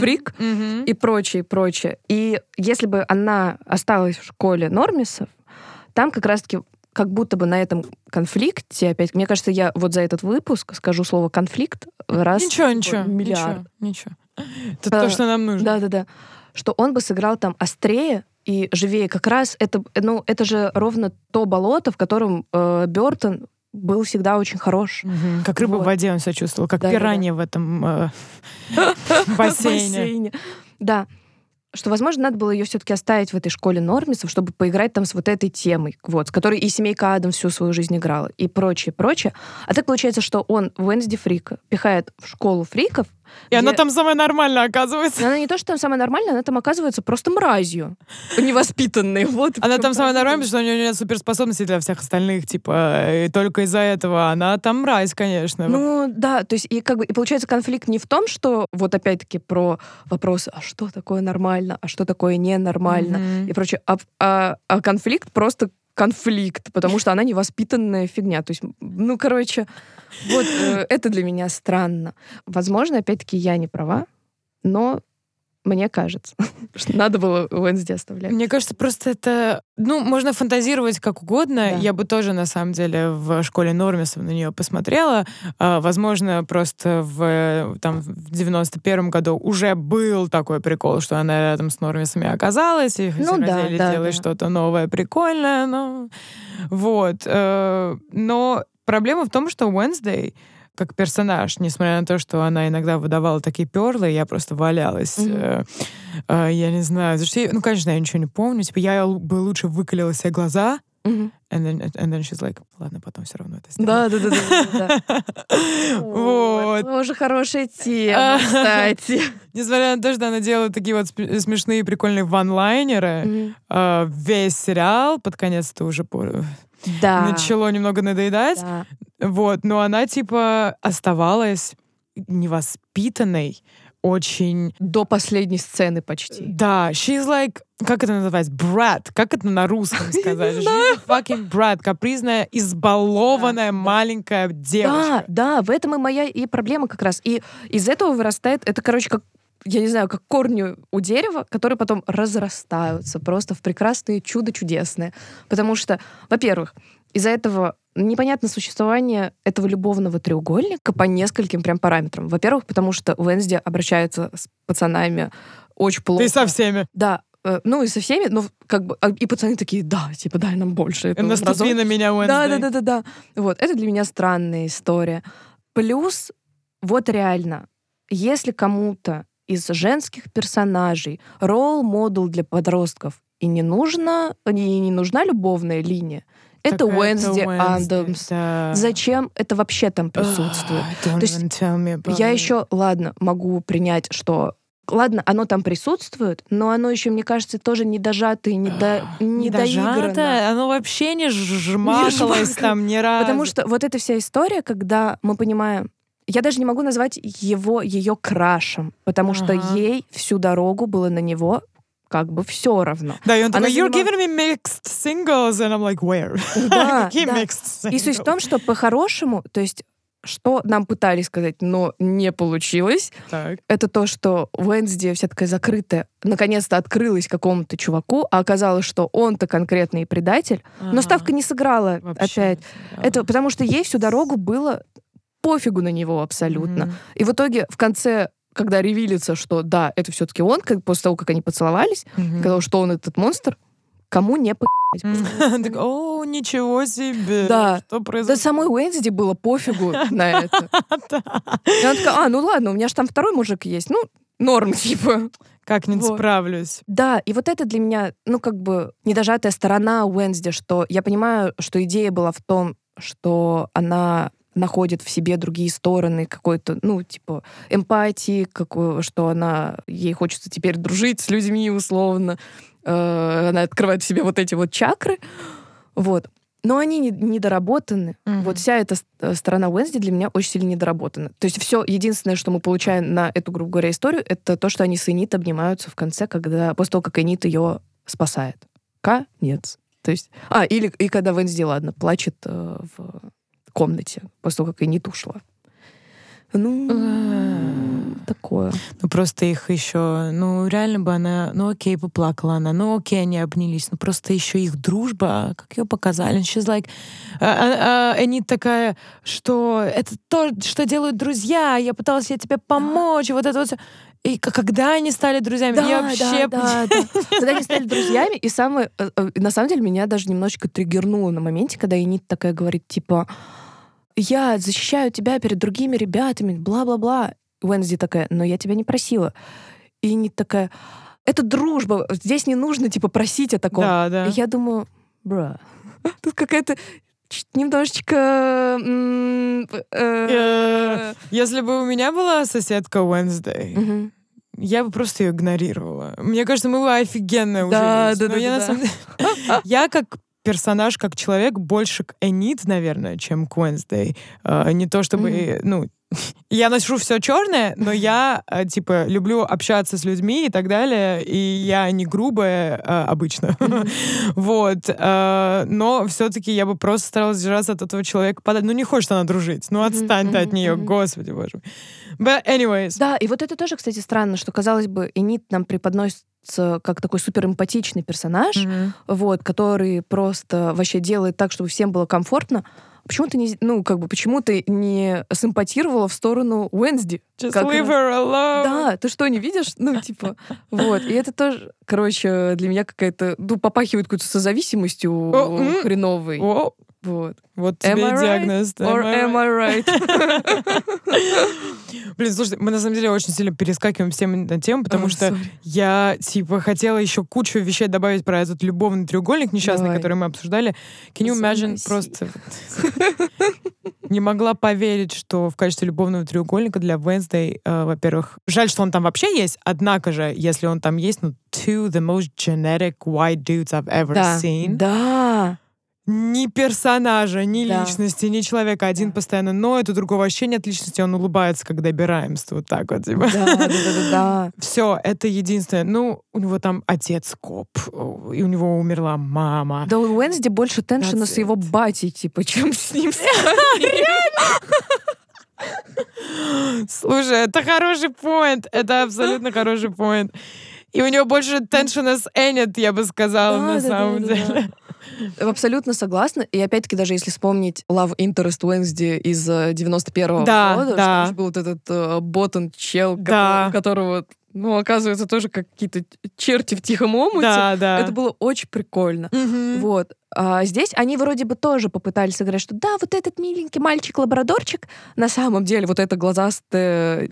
фрик и прочее, прочее. И если бы она осталась в школе Нормисов, там как раз-таки как будто бы на этом конфликте, опять, мне кажется, я вот за этот выпуск скажу слово конфликт раз Ничего, ничего. миллиард. Ничего, ничего. Это то, А, что нам нужно. Да-да-да. Что он бы сыграл там острее и живее. Как раз это, ну, это же ровно то болото, в котором э, Бертон был всегда очень хорош. Мгм. Как рыба Вот. в воде он себя чувствовал, как Да-да-да. пиранья в этом э, бассейне. Да. Что, возможно, надо было ее все-таки оставить в этой школе нормисов, чтобы поиграть там с вот этой темой, вот, с которой и семейка Адам всю свою жизнь играла, и прочее, прочее. А так получается, что он Уэнсди Фрика пихает в школу фриков, И она где- там самая нормальная, оказывается. Она не то, что там самая нормальная, она там оказывается просто мразью. Невоспитанной. Вот Она там самая нормальная, потому что у нее нет суперспособностей для всех остальных, типа, и только из-за этого она там мразь, конечно. Ну да, то есть и как бы и получается конфликт не в том, что вот опять-таки про вопрос, а что такое нормально, а что такое ненормально Мгм. и прочее, а, а- а конфликт просто конфликт, потому что она невоспитанная фигня. То есть, ну, короче, вот э, это для меня странно. Возможно, опять-таки, я не права, но мне кажется, что надо было Уэнсди оставлять. Мне кажется, просто это... Ну, можно фантазировать как угодно. Да. Я бы тоже, на самом деле, в школе Нормисов на нее посмотрела. А, возможно, просто в, там, в 91 году уже был такой прикол, что она рядом с Нормисами оказалась, и Ну да, да, делать да. что-то новое, прикольное. Ну, вот. э, Но проблема в том, что Уэнсдей как персонаж, несмотря на то, что она иногда выдавала такие перлы, я просто валялась. Мгм. Э, э, я не знаю. Что я- ну, конечно, я ничего не помню. Типа, я бы лучше выкалила себе глаза, Мгм. and then, and then she's like, ладно, потом все равно это сделаю. Да, да, да, да, Вот. Тоже хорошая тема, кстати. Несмотря на то, что она делала такие вот см- смешные, прикольные ванлайнеры, э, весь сериал под конец это уже Да. начало немного надоедать. Да. Вот, но она типа оставалась невоспитанной, очень... До последней сцены почти. Да, she's like, как это называется, brat, как это на русском сказать? She's fucking brat, капризная, избалованная маленькая Да, девочка. да, в этом и моя и проблема как раз. И из этого вырастает, это, короче, как я не знаю, как корни у дерева, которые потом разрастаются просто в прекрасные чудо чудесные. Потому что, во-первых, из-за этого непонятно существование этого любовного треугольника по нескольким прям параметрам. Во-первых, потому что Уэнсди обращается с пацанами очень плохо. Ты со всеми. Да, э, ну и со всеми, но как бы а, и пацаны такие, да, типа дай нам больше Наступи разок». на меня, Уэнсдей. Да, да, да, да, да. Вот, это для меня странная история. Плюс, вот реально, если кому-то из женских персонажей ролл-модел для подростков и не нужна, и не нужна любовная линия, это Так Уэнсди Адамс. да. Зачем это вообще там присутствует? Ах, don't То есть Я еще, ладно, могу принять, что Ладно, оно там присутствует, но оно еще, мне кажется, тоже недожато и недо... недоиграно. Недожато, оно вообще не жмакалось жмакалось. там ни разу. Потому что вот эта вся история, когда мы понимаем, я даже не могу назвать его ее крашем, потому что Ага. ей всю дорогу было на него как бы все равно. Да, и он такой, you're занима- giving me mixed singles, and I'm like, where? Да, Какие да. mixed singles? И суть в том, что по-хорошему, то есть что нам пытались сказать, но не получилось, Так. это то, что Уэнсди вся такая закрытая, наконец-то открылась какому-то чуваку, а оказалось, что он-то конкретный предатель. Но Ага. ставка не сыграла Вообще опять. не сыграла. Это потому что ей всю дорогу было пофигу на него абсолютно. Мгм. И в итоге в конце, когда ревилится, что да, это все-таки он, как после того, как они поцеловались, Мгм. сказал, что он этот монстр, кому не. Мгм. Так, О, ничего себе! Да. Что Да произошло? самой Уэнсди было пофигу на это. Да. И она такая, а, ну ладно, у меня же там второй мужик есть, ну, норм, типа. Как-нибудь Вот. справлюсь. Да, и вот это для меня, ну, как бы недожатая сторона Уэнсди, что я понимаю, что идея была в том, что она находит в себе другие стороны какой-то, ну, типа, эмпатии, какой, что она, ей хочется теперь дружить с людьми, условно. Э, Она открывает в себе вот эти вот чакры. Вот. Но они не- недоработаны. Мгм. Вот вся эта э, сторона Уэнсди для меня очень сильно недоработана. То есть все, единственное, что мы получаем на эту, грубо говоря, историю, это то, что они с Энит обнимаются в конце, когда после того, как Энит ее спасает. Конец. То есть, а, или и когда Венсди, ладно, плачет э, в комнате после того, как Энит ушла. Ну, такое. Ну, просто их еще, ну, реально бы она, ну, окей, поплакала она, ну, окей, они обнялись, ну, просто еще их дружба, как ее показали, she's like, а, а, а, они такая, что это то, что делают друзья, я пыталась я тебе помочь, и вот это вот. И когда они стали друзьями, я вообще... да, да. Когда они стали друзьями, и самое, э, э, на самом деле меня даже немножечко триггернуло на моменте, когда Энит такая говорит, типа, я защищаю тебя перед другими ребятами, бла-бла-бла. Уэнсди такая, но я тебя не просила. И не такая, это дружба, здесь не нужно, типа, просить о таком. Да, да. И я думаю, бра, тут какая-то немножечко... м, э, Если бы у меня была соседка Wednesday, я бы просто ее игнорировала. Мне кажется, мы бы офигенно Да, да, Но да, я да, на самом деле- Я как персонаж, как человек, больше к Энит, наверное, чем к Wednesday. А, Не то чтобы, Мгм. ну, я ношу все черное, но я, э, типа, люблю общаться с людьми и так далее, и я не грубая э, обычно. Вот. э, Но все-таки я бы просто старалась держаться от этого человека подальше. Ну, не хочет она дружить. Ну, отстань ты от нее, мгм. господи боже. But anyways. Да, и вот это тоже, кстати, странно, что, казалось бы, Энит нам преподносится как такой суперэмпатичный персонаж, Мгм. вот, который просто вообще делает так, чтобы всем было комфортно. Почему ты не, ну, как бы, почему ты не симпатировала в сторону Уэнсди? Just Как leave her alone. Да, ты что, не видишь? Ну, типа, вот. И это тоже, короче, для меня какая-то, ну, попахивает какой-то созависимостью хреновой. Вот. вот Am тебе I и right? диагноз. Or am I right? Блин, слушай, мы на самом деле очень сильно перескакиваем всем на тему, потому О, что sorry. я, типа, хотела еще кучу вещей добавить про этот любовный треугольник несчастный, Давай. который мы обсуждали. Can you imagine Заноси. просто... Не могла поверить, что в качестве любовного треугольника для Wednesday, э, во-первых, жаль, что он там вообще есть, однако же, если он там есть, ну, two the most genetic white dudes I've ever Да, seen. да. Ни персонажа, ни Да. личности, ни человека. Один Да. постоянно ноет, у другого вообще нет личности, он улыбается, когда добираемся. Вот так вот. Типа. Да, да, да, да, да. Все, это единственное. Ну, у него там отец коп, и у него умерла мама. Да у Уэнсди больше теншена с его батей, типа, чем с ним. Слушай, это хороший поинт. Это абсолютно хороший поинт. И у него больше теншена с Эннет, я бы сказала, Да, на да, самом да, деле. Абсолютно согласна. И опять-таки, даже если вспомнить Love Interest Wednesday из э, 91-го Да, года, да. что был вот этот э, Ботан чел, Да. ко- которого, ну, оказывается, тоже как какие-то черти в тихом омуте. Да, да. Это было очень прикольно. Мгм. Вот. А здесь они вроде бы тоже попытались сыграть, что да, вот этот миленький мальчик-лабрадорчик, на самом деле вот это глазастое...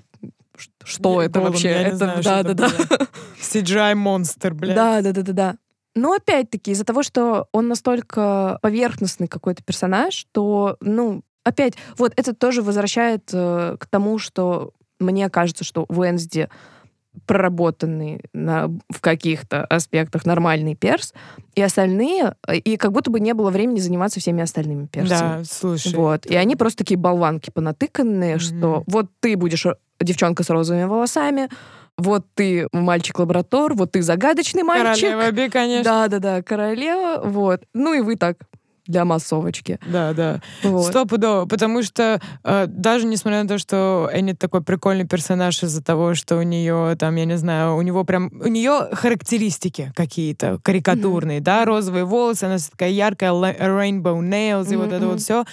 ш- Что это Голым, вообще? это, знаю, да, да, да. было. CGI-монстр, блядь. Да, да, да, да, да. Но опять-таки, из-за того, что он настолько поверхностный какой-то персонаж, что, ну, опять, вот это тоже возвращает э, к тому, что мне кажется, что Уэнсди проработанный на, в каких-то аспектах нормальный перс, и остальные, э, и как будто бы не было времени заниматься всеми остальными персами. Да, слушай. Вот. И они просто такие болванки понатыканные, Мгм. что вот ты будешь р- девчонка с розовыми волосами, вот ты мальчик-лаборатор, вот ты загадочный мальчик. Королева Би, конечно. Да-да-да, королева, вот. Ну и вы так для массовочки. Да, да. Вот. Стопудово, потому что э, даже несмотря на то, что Эннет такой прикольный персонаж из-за того, что у нее там, я не знаю, у него прям, у нее характеристики какие-то карикатурные, да, розовые волосы, она такая яркая, rainbow nails и вот это вот все,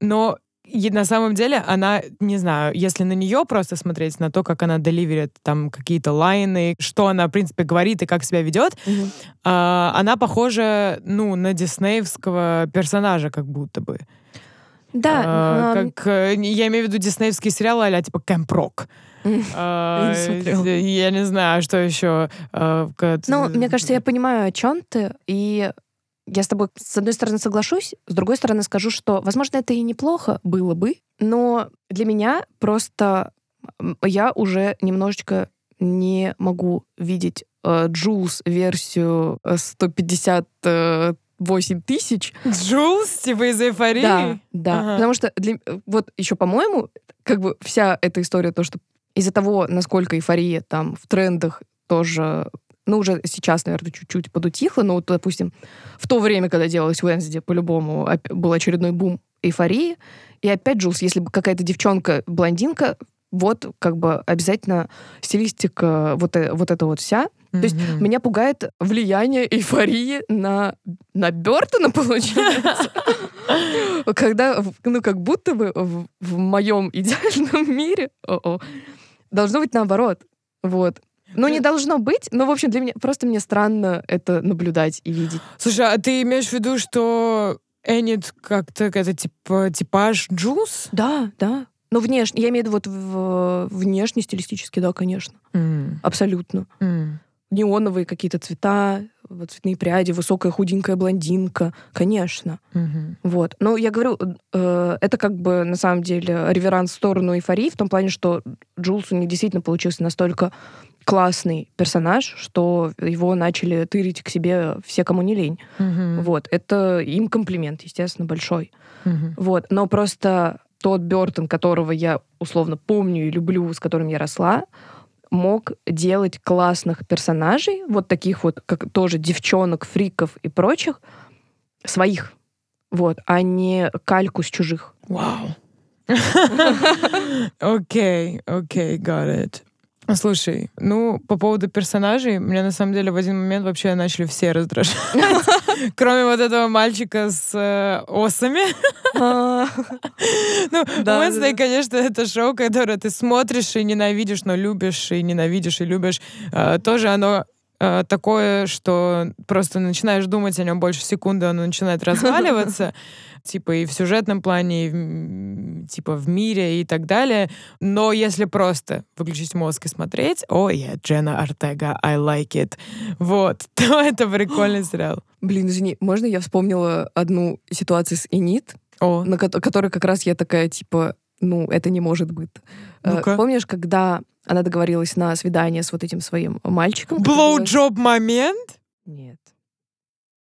но и на самом деле она, не знаю, если на нее просто смотреть, на то, как она деливерит там какие-то лайны, что она, в принципе, говорит и как себя ведет, Мгм. а, она похожа, ну, на диснеевского персонажа как будто бы. Да, А, но- как, э, я имею в виду диснеевские сериалы а типа Кэмп Рок. А, э, Я не знаю, что еще. а, Ну, мне кажется, я понимаю, о чем ты, и я с тобой, с одной стороны, соглашусь, с другой стороны, скажу, что, возможно, это и неплохо было бы, но для меня просто я уже немножечко не могу видеть э, Джулс версию э, 158 тысяч. Джулс, типа из эйфории? Да, да. Ага. Потому что для- вот еще, по-моему, как бы вся эта история, то, что из-за того, насколько эйфория там в трендах тоже, ну, уже сейчас, наверное, чуть-чуть подутихла, но вот, допустим, в то время, когда делалась Уэнсди, по-любому был очередной бум эйфории, и опять, Джулс, если бы какая-то девчонка, блондинка, вот как бы обязательно стилистика вот, э- вот эта вот вся. То есть меня пугает влияние эйфории на, на Бертона, получается. Когда, ну, как будто бы в, в моем идеальном мире должно быть наоборот. Вот. Ну, не должно быть, но, в общем, для меня просто мне странно это наблюдать и видеть. Слушай, а ты имеешь в виду, что Энит как-то это типа типаж Джус? Да, да. Ну, внешне, я имею в виду вот в, внешне, стилистически, да, конечно. Mm. Абсолютно. Mm. Неоновые какие-то цвета, вот цветные пряди, высокая худенькая блондинка, конечно. Mm-hmm. Вот. Но я говорю, э, это как бы на самом деле реверанс в сторону эйфории, в том плане, что Джулс у них действительно получился настолько классный персонаж, что его начали тырить к себе все, кому не лень. Mm-hmm. Вот. Это им комплимент, естественно, большой. Mm-hmm. Вот. Но просто тот Бертон, которого я условно помню и люблю, с которым я росла, мог делать классных персонажей, вот таких вот, как тоже девчонок, фриков и прочих, своих, вот, а не кальку с чужих. Вау. Окей, окей, got it. Слушай, ну, по поводу персонажей, меня на самом деле в один момент вообще начали все раздражать. Кроме вот этого мальчика с э, осами. А. Ну, Уэнсдей, конечно, это шоу, которое ты смотришь и ненавидишь, но любишь, и ненавидишь, и любишь. А, тоже оно э, такое, что просто начинаешь думать о нем больше секунды, оно начинает разваливаться типа и в сюжетном плане, и в, типа в мире и так далее. Но если просто выключить мозг и смотреть, о, я Джена Артега, I like it, вот, то это прикольный сериал. Блин, извини, можно я вспомнила одну ситуацию с Инит, о. на ко- которой как раз я такая, типа, ну, это не может быть. ну -ка. Помнишь, когда она договорилась на свидание с вот этим своим мальчиком? Блоуджоb момент? Нет.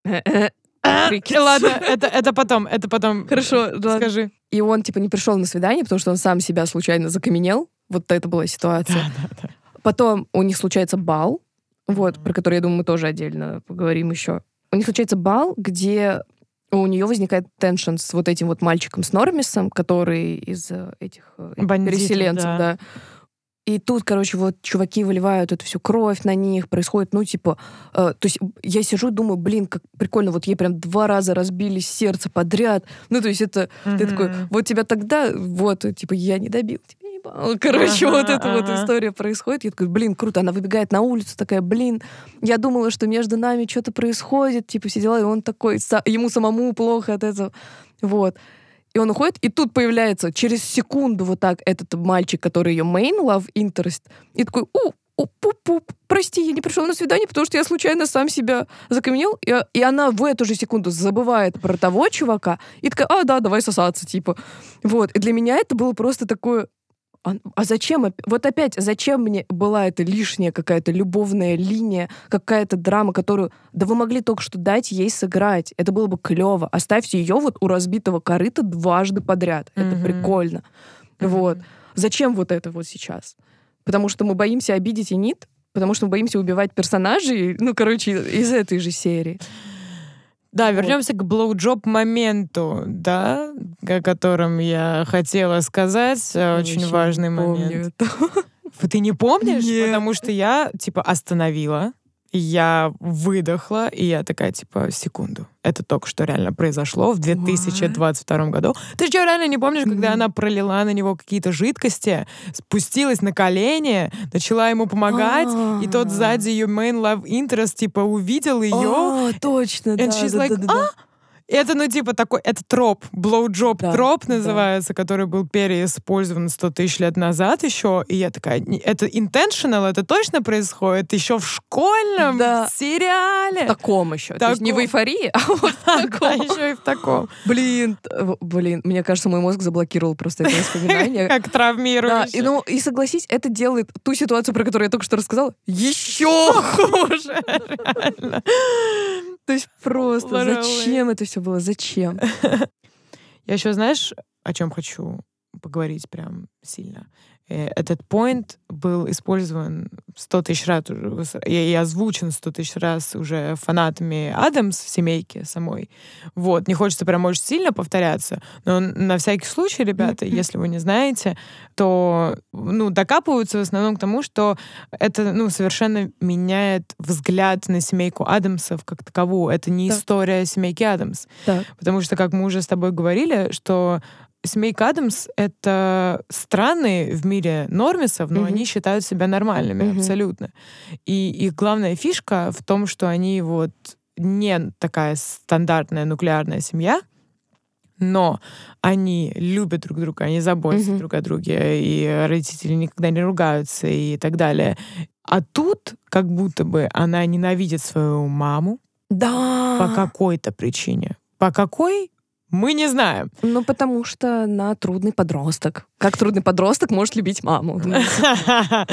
Ладно, это, это потом, это потом. Хорошо, скажи. И он, типа, не пришел на свидание, потому что он сам себя случайно закаменел. Вот это была ситуация. Да, да, да. Потом у них случается бал, вот, про который, я думаю, мы тоже отдельно поговорим еще. У них случается бал, где у нее возникает теншн с вот этим вот мальчиком с Нормисом, который из э, этих э, Бандитов, переселенцев, да. да. И тут, короче, вот чуваки выливают эту всю кровь на них, происходит, ну, типа, э, то есть я сижу, думаю, блин, как прикольно, вот ей прям два раза разбили сердце подряд. Ну, то есть это, mm-hmm. ты такой, вот тебя тогда, вот, типа, я не добил ебал. Короче, ага, вот эта ага. вот история происходит. Я такой, блин, круто. Она выбегает на улицу, такая, блин, я думала, что между нами что-то происходит, типа, все дела, и он такой, ему самому плохо от этого. Вот и он уходит, и тут появляется через секунду вот так этот мальчик, который ее main love interest, и такой, у, пуп-пуп, прости, я не пришел на свидание, потому что я случайно сам себя закаменел, и, и она в эту же секунду забывает про того чувака, и такая, а, да, давай сосаться, типа. Вот, и для меня это было просто такое, а, а зачем, вот опять, зачем мне была эта лишняя какая-то любовная линия, какая-то драма, которую, да вы могли только что дать ей сыграть, это было бы клево. Оставьте ее вот у разбитого корыта дважды подряд, это mm-hmm. прикольно. Mm-hmm. Вот. Зачем вот это вот сейчас? Потому что мы боимся обидеть Инит, потому что мы боимся убивать персонажей, ну, короче, из этой же серии. Да, вернемся вот. к блоуджоп моменту, да, о котором я хотела сказать. Я Очень важный момент. Это. Ты не помнишь? Нет. Потому что я, типа, остановила, я выдохла, и я такая, типа, секунду. Это только что реально произошло в 2022 What? году. Ты что, реально не помнишь, когда mm. она пролила на него какие-то жидкости, спустилась на колени, начала ему помогать, А-а-а. и тот сзади ее main love interest, типа, увидел ее. О, точно, And да, she's да, like, да, да. а? Это, ну, типа, такой, это троп, блоуджоп Да, троп да. называется, который был переиспользован 100 тысяч лет назад еще. И я такая, «Не, это intentional, это точно происходит еще в школьном Да. сериале. В таком еще. То есть не в Таком. эйфории, а вот в Да, таком. еще и в таком. Блин, блин, мне кажется, мой мозг заблокировал просто это воспоминание. Как Да, травмирующе. и, ну, и согласись, это делает ту ситуацию, про которую я только что рассказала, еще хуже. То есть просто Literally. зачем это все было? Зачем? Я еще, знаешь, о чем хочу поговорить прям сильно? Э, Этот point был использован 100 тысяч раз и озвучен 100 тысяч раз уже фанатами Адамс в семейке самой. Вот, не хочется прям очень сильно повторяться, но на всякий случай, ребята, если вы не знаете, то, ну, докапываются в основном к тому, что это, ну, совершенно меняет взгляд на семейку Адамсов как таковую. Это не Да. история семейки Адамс. Так. Потому что, как мы уже с тобой говорили, что Семейка Адамс — это страны в мире нормисов, но Мгм. они считают себя нормальными Мгм. абсолютно. И их главная фишка в том, что они вот не такая стандартная нуклеарная семья, но они любят друг друга, они заботятся Мгм. друг о друге, и родители никогда не ругаются и так далее. А тут как будто бы она ненавидит свою маму Да. по какой-то причине. По какой? Мы не знаем. Ну, потому что она трудный подросток. Как трудный подросток может любить маму?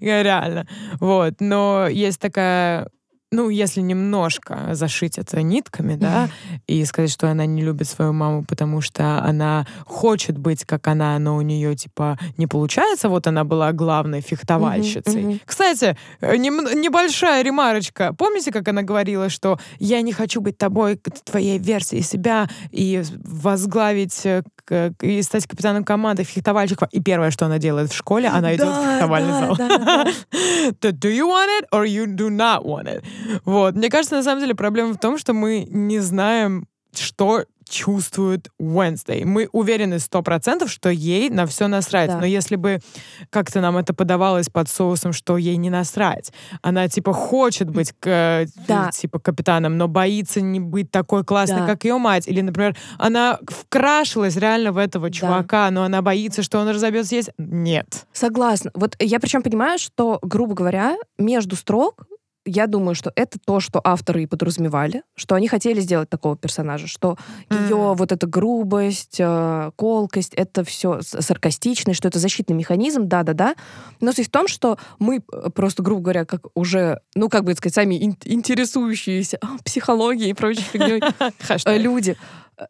Реально. Вот. Но есть такая ну, если немножко зашить это нитками, да, и сказать, что она не любит свою маму, потому что она хочет быть как она, но у нее, типа, не получается. Вот она была главной фехтовальщицей. Мгм. Кстати, э, нем- небольшая ремарочка. Помните, как она говорила, что я не хочу быть тобой, твоей версией себя, и возглавить э, и стать капитаном команды фехтовальщиков. И первое, что она делает в школе, она идет в Да, фехтовальный да, зал. да, да. То Do you want it or you do not want it? Вот. Мне кажется, на самом деле проблема в том, что мы не знаем, что чувствует Wednesday. Мы уверены сто процентов, что ей на все насрать. Да. Но если бы как-то нам это подавалось под соусом, что ей не насрать, она типа хочет быть к- Да. типа капитаном, но боится не быть такой классной, Да. как ее мать. Или, например, она вкрашилась реально в этого чувака, но она боится, что он разобьется есть. Нет. Согласна. Вот я причем понимаю, что, грубо говоря, между строк я думаю, что это то, что авторы и подразумевали, что они хотели сделать такого персонажа, что ее Мгм. вот эта грубость, э, колкость, это все саркастичность, что это защитный механизм, да-да-да. Но суть в том, что мы э, просто, грубо говоря, как уже, ну, как бы сказать, сами ин- интересующиеся а, психологией и прочей фигней э, люди,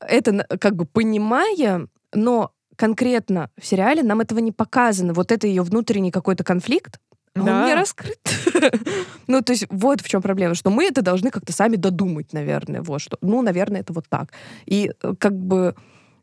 это как бы понимая, но конкретно в сериале нам этого не показано. Вот это ее внутренний какой-то конфликт, он Да. не раскрыт. ну, то есть вот в чем проблема, что мы это должны как-то сами додумать, наверное. Вот что. Ну, наверное, это вот так. И э, как бы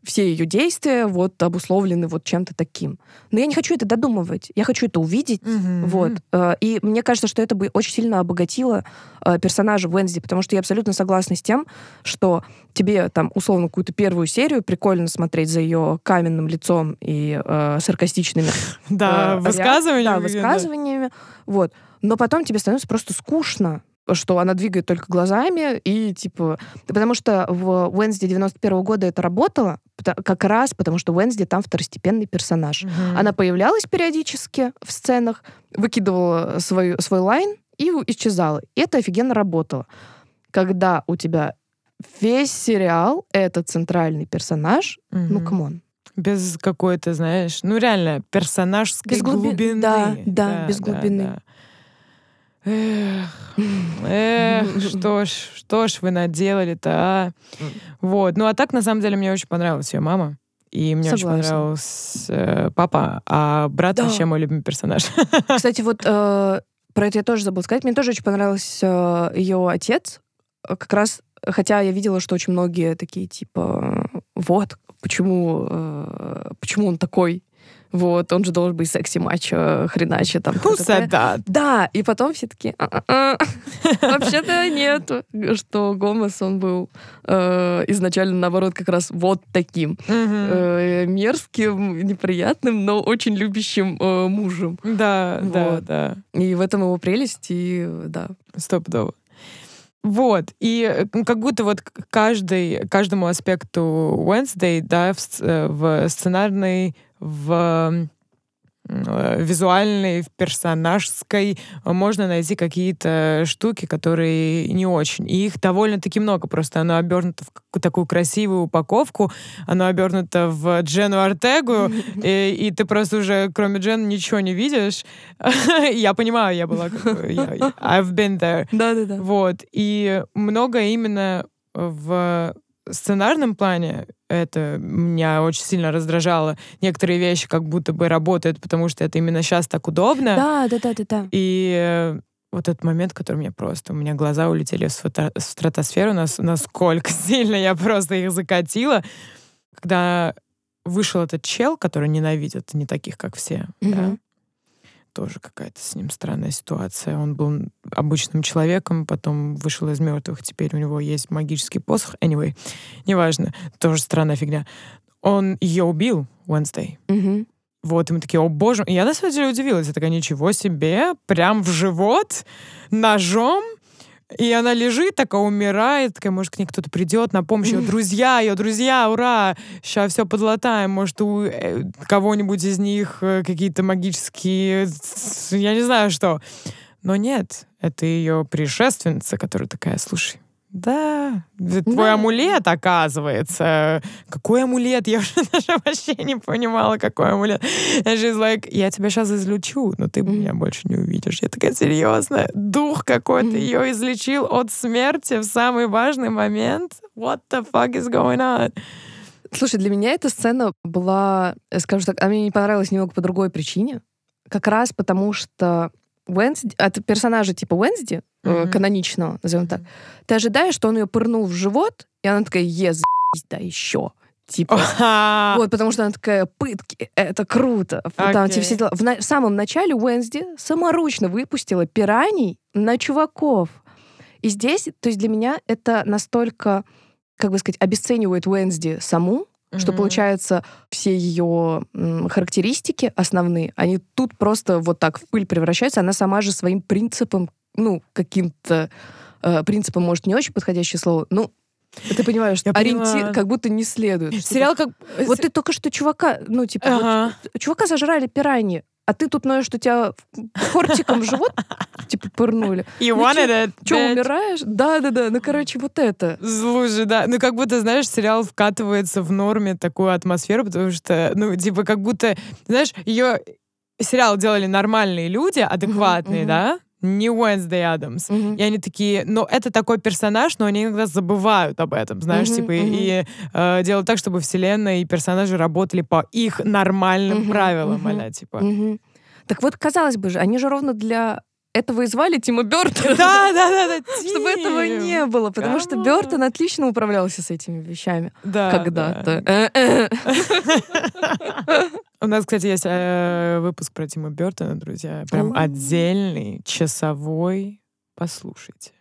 все ее действия вот обусловлены вот чем-то таким. Но я не хочу это додумывать. Я хочу это увидеть. Мгм. Вот. Э, И мне кажется, что это бы очень сильно обогатило э, персонажа Уэнсди, потому что я абсолютно согласна с тем, что тебе там условно какую-то первую серию прикольно смотреть за ее каменным лицом и э, саркастичными Да, э, высказывания. да, высказываниями. Вот. Но потом тебе становится просто скучно что она двигает только глазами, и типа... Потому что в Уэнсди 91 года это работало, как раз потому что Уэнсди там второстепенный персонаж. Мгм. Она появлялась периодически в сценах, выкидывала свою, свой лайн и исчезала. И это офигенно работало. Когда у тебя весь сериал — это центральный персонаж, ну, Мгм. come on. Без какой-то, знаешь, ну реально, персонажской Без глуби- глубины. да, да, без глубины. да. Эх, эх, что ж, что ж вы наделали-то, а? Вот. Ну, а так, на самом деле, мне очень понравилась ее мама. И мне очень Согласна. понравился э, папа, а брат Да. вообще мой любимый персонаж. Кстати, вот э, про это я тоже забыла сказать. Мне тоже очень понравился ее отец. Э, Как раз, хотя я видела, что очень многие такие, типа, вот, почему, э, почему он такой? Вот, он же должен быть секси-мачо, хреначе там. Т.д. said that? Да, и потом все такие, «А-а-а». вообще-то нет, что Гомес, он был э, изначально, наоборот, как раз вот таким э, мерзким, неприятным, но очень любящим э, мужем. Да, да, да. И в этом его прелесть, и да. Стопудово. Вот, и ну, как будто вот каждый, каждому аспекту Wednesday, да, в, в сценарной, в э, визуальной, в персонажской э, можно найти какие-то штуки, которые не очень. И их довольно-таки много. Просто оно обернуто в такую красивую упаковку, оно обернуто в Джену Артегу, и, и ты просто уже, кроме Джен, ничего не видишь. я понимаю, я была I've been there. Да-да-да. Вот. И много именно в сценарном плане это меня очень сильно раздражало. Некоторые вещи как будто бы работают, потому что это именно сейчас так удобно. Да-да-да-да-да. И э, вот этот момент, который мне просто... У меня глаза улетели в сфото- в стратосферу, нас, насколько сильно я просто их закатила. Когда вышел этот чел, который ненавидит не таких, как все, да, Мгм. Тоже какая-то с ним странная ситуация. Он был обычным человеком, потом вышел из мертвых, теперь у него есть магический посох. Anyway, неважно, тоже странная фигня. Он ее убил, Wednesday. Мгм. Вот, и мы такие, о боже. И я на самом деле удивилась. Я такая, ничего себе, прям в живот, ножом. И она лежит, такая умирает, такая, может, к ней кто-то придет на помощь. Ее друзья, ее друзья, ура! Сейчас все подлатаем. Может, у э, кого-нибудь из них э, какие-то магические... Я не знаю что. Но нет, это ее предшественница, которая такая, слушай, да, твой да. амулет, оказывается. Какой амулет? Я уже даже вообще не понимала, какой амулет. She's like, я тебя сейчас излечу, но ты меня больше не увидишь. Я такая, серьезно? Дух какой-то ее излечил от смерти в самый важный момент? What the fuck is going on? Слушай, для меня эта сцена была, скажу так, она мне не понравилась немного по другой причине. Как раз потому, что Уэнсди, от персонажа типа Уэнсди, mm-hmm. каноничного, назовем так, ты ожидаешь, что он ее пырнул в живот, и она такая, ез, да еще. Типа, вот, потому что она такая, пытки, это круто. Okay. Там, типа, все дела. В, на- в самом начале Уэнсди саморучно выпустила пираний на чуваков. И здесь, то есть для меня это настолько, как бы сказать, обесценивает Уэнсди саму, Mm-hmm. Что получается, все ее характеристики основные, они тут просто вот так в пыль превращаются. Она сама же своим принципом, ну, каким-то э, принципом, может, не очень подходящее слово, ну, ты понимаешь, Я ориентир понимаю. как будто не следует. Сериал как... Вот ты только что чувака, ну, типа, ага. вот, чувака зажрали пираньи, а ты тут ноешь, что тебя хортиком в живот типа пырнули. You ну, wanted it, Че, умираешь? Да-да-да, ну, короче, вот это. Слушай, да, ну, как будто, знаешь, сериал вкатывается в норме такую атмосферу, потому что, ну, типа, как будто, знаешь, ее сериал делали нормальные люди, адекватные, да, не Уэнсдей Адамс. Mm-hmm. И они такие, ну, это такой персонаж, но они иногда забывают об этом, знаешь, mm-hmm, типа, mm-hmm. и э, делают так, чтобы вселенная и персонажи работали по их нормальным mm-hmm, правилам, mm-hmm, а типа. Mm-hmm. Так вот, казалось бы же, они же ровно для этого и звали Тима Бертона. Да, да, да, да. Чтобы этого не было, потому что Бертон отлично управлялся с этими вещами. Да. Когда-то. Э, э. У нас, кстати, есть э, выпуск про Тима Бертона, друзья. Прям отдельный, часовой. Послушайте.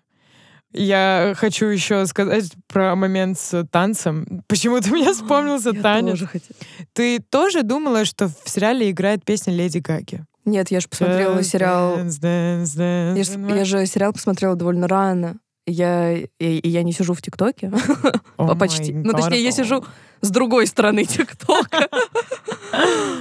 Я хочу еще сказать про момент с танцем. Почему-то мне вспомнился танец. Ты тоже думала, что в сериале играет песня Леди Гаги? Нет, я же посмотрела сериал... Dance, dance, dance, я, ж, я же сериал посмотрела довольно рано. Я, и, и я не сижу в ТикТоке. Oh Почти. Ну, точнее, я сижу с другой стороны ТикТока.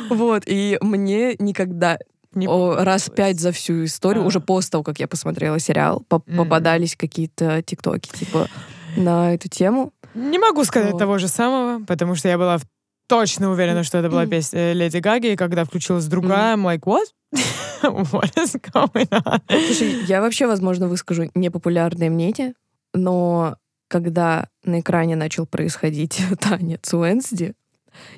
вот. И мне никогда не О, раз пять за всю историю, а. уже после того, как я посмотрела сериал, поп mm. попадались какие-то тиктоки, типа, на эту тему. Не могу сказать вот. того же самого, потому что я была в точно уверена, что это была песня э, Леди Гаги, и когда включилась другая, I'm like, what? what is going on? Слушай, я вообще, возможно, выскажу непопулярное мнение, но когда на экране начал происходить танец Уэнсди,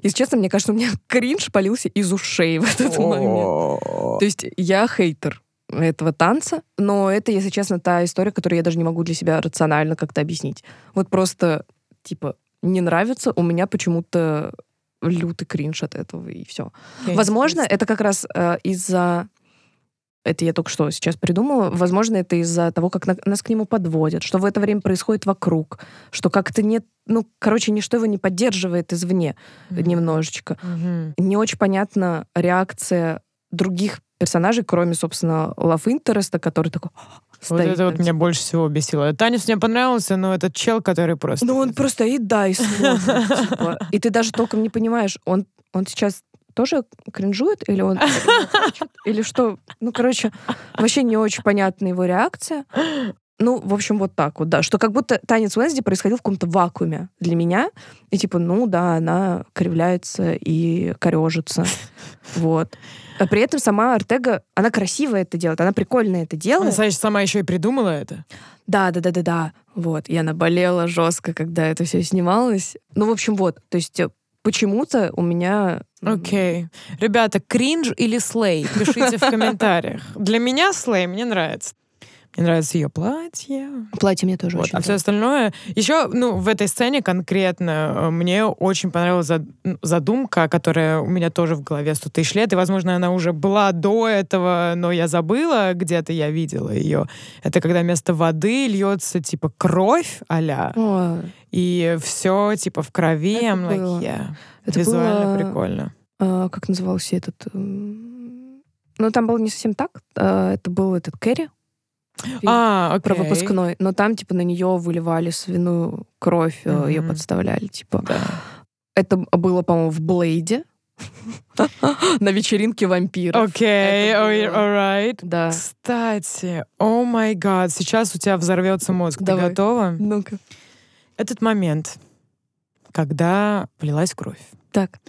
если честно, мне кажется, у меня кринж полился из ушей в этот момент. То есть я хейтер этого танца, но это, если честно, та история, которую я даже не могу для себя рационально как-то объяснить. Вот просто, типа, не нравится, у меня почему-то лютый кринж от этого, и все. Я Возможно, это как раз э, из-за это я только что сейчас придумала. Возможно, это из-за того, как на, нас к нему подводят, что в это время происходит вокруг, что как-то нет, ну, короче, ничто его не поддерживает извне mm-hmm. немножечко. Mm-hmm. Не очень понятна реакция других персонажей, кроме, собственно, Love Interest, который такой Стоит, вот это вот меня больше всего бесило. Танец мне понравился, но этот чел, который просто... Ну, он просто и да, и смотрит. Типа. И ты даже толком не понимаешь, он, он сейчас тоже кринжует или он или что? Ну, короче, вообще не очень понятна его реакция. Ну, в общем, вот так вот, да. Что как будто танец Уэнсди происходил в каком-то вакууме для меня. И типа, ну да, она кривляется и корежится. Вот. А при этом сама Артега, она красиво это делает, она прикольно это делает. Она, сама еще и придумала это. Да, да, да, да, да. Вот. И она болела жестко, когда это все снималось. Ну, в общем, вот. То есть э, почему-то у меня... Окей. Okay. Ребята, кринж или слей? Пишите в комментариях. Для меня слей, мне нравится. Мне нравится ее платье. Платье мне тоже вот. очень А все остальное... Еще, ну, в этой сцене конкретно э, мне очень понравилась задумка, которая у меня тоже в голове 100 тысяч лет, и, возможно, она уже была до этого, но я забыла, где-то я видела ее. Это когда вместо воды льется, типа, кровь а и все, типа, в крови. Это I'm like, yeah. Это Визуально было... прикольно. А, как назывался этот... Ну, там было не совсем так. А, это был этот Кэрри, А, окей. про выпускной, но там типа на нее выливали свиную кровь, э, ее подставляли, типа. Да. Это было, по-моему, в Блейде на вечеринке вампиров. Окей, было. alright. Да. Кстати, о май гад, сейчас у тебя взорвется мозг. Ты Давай. готова? Ну-ка. Этот момент, когда полилась кровь, Так.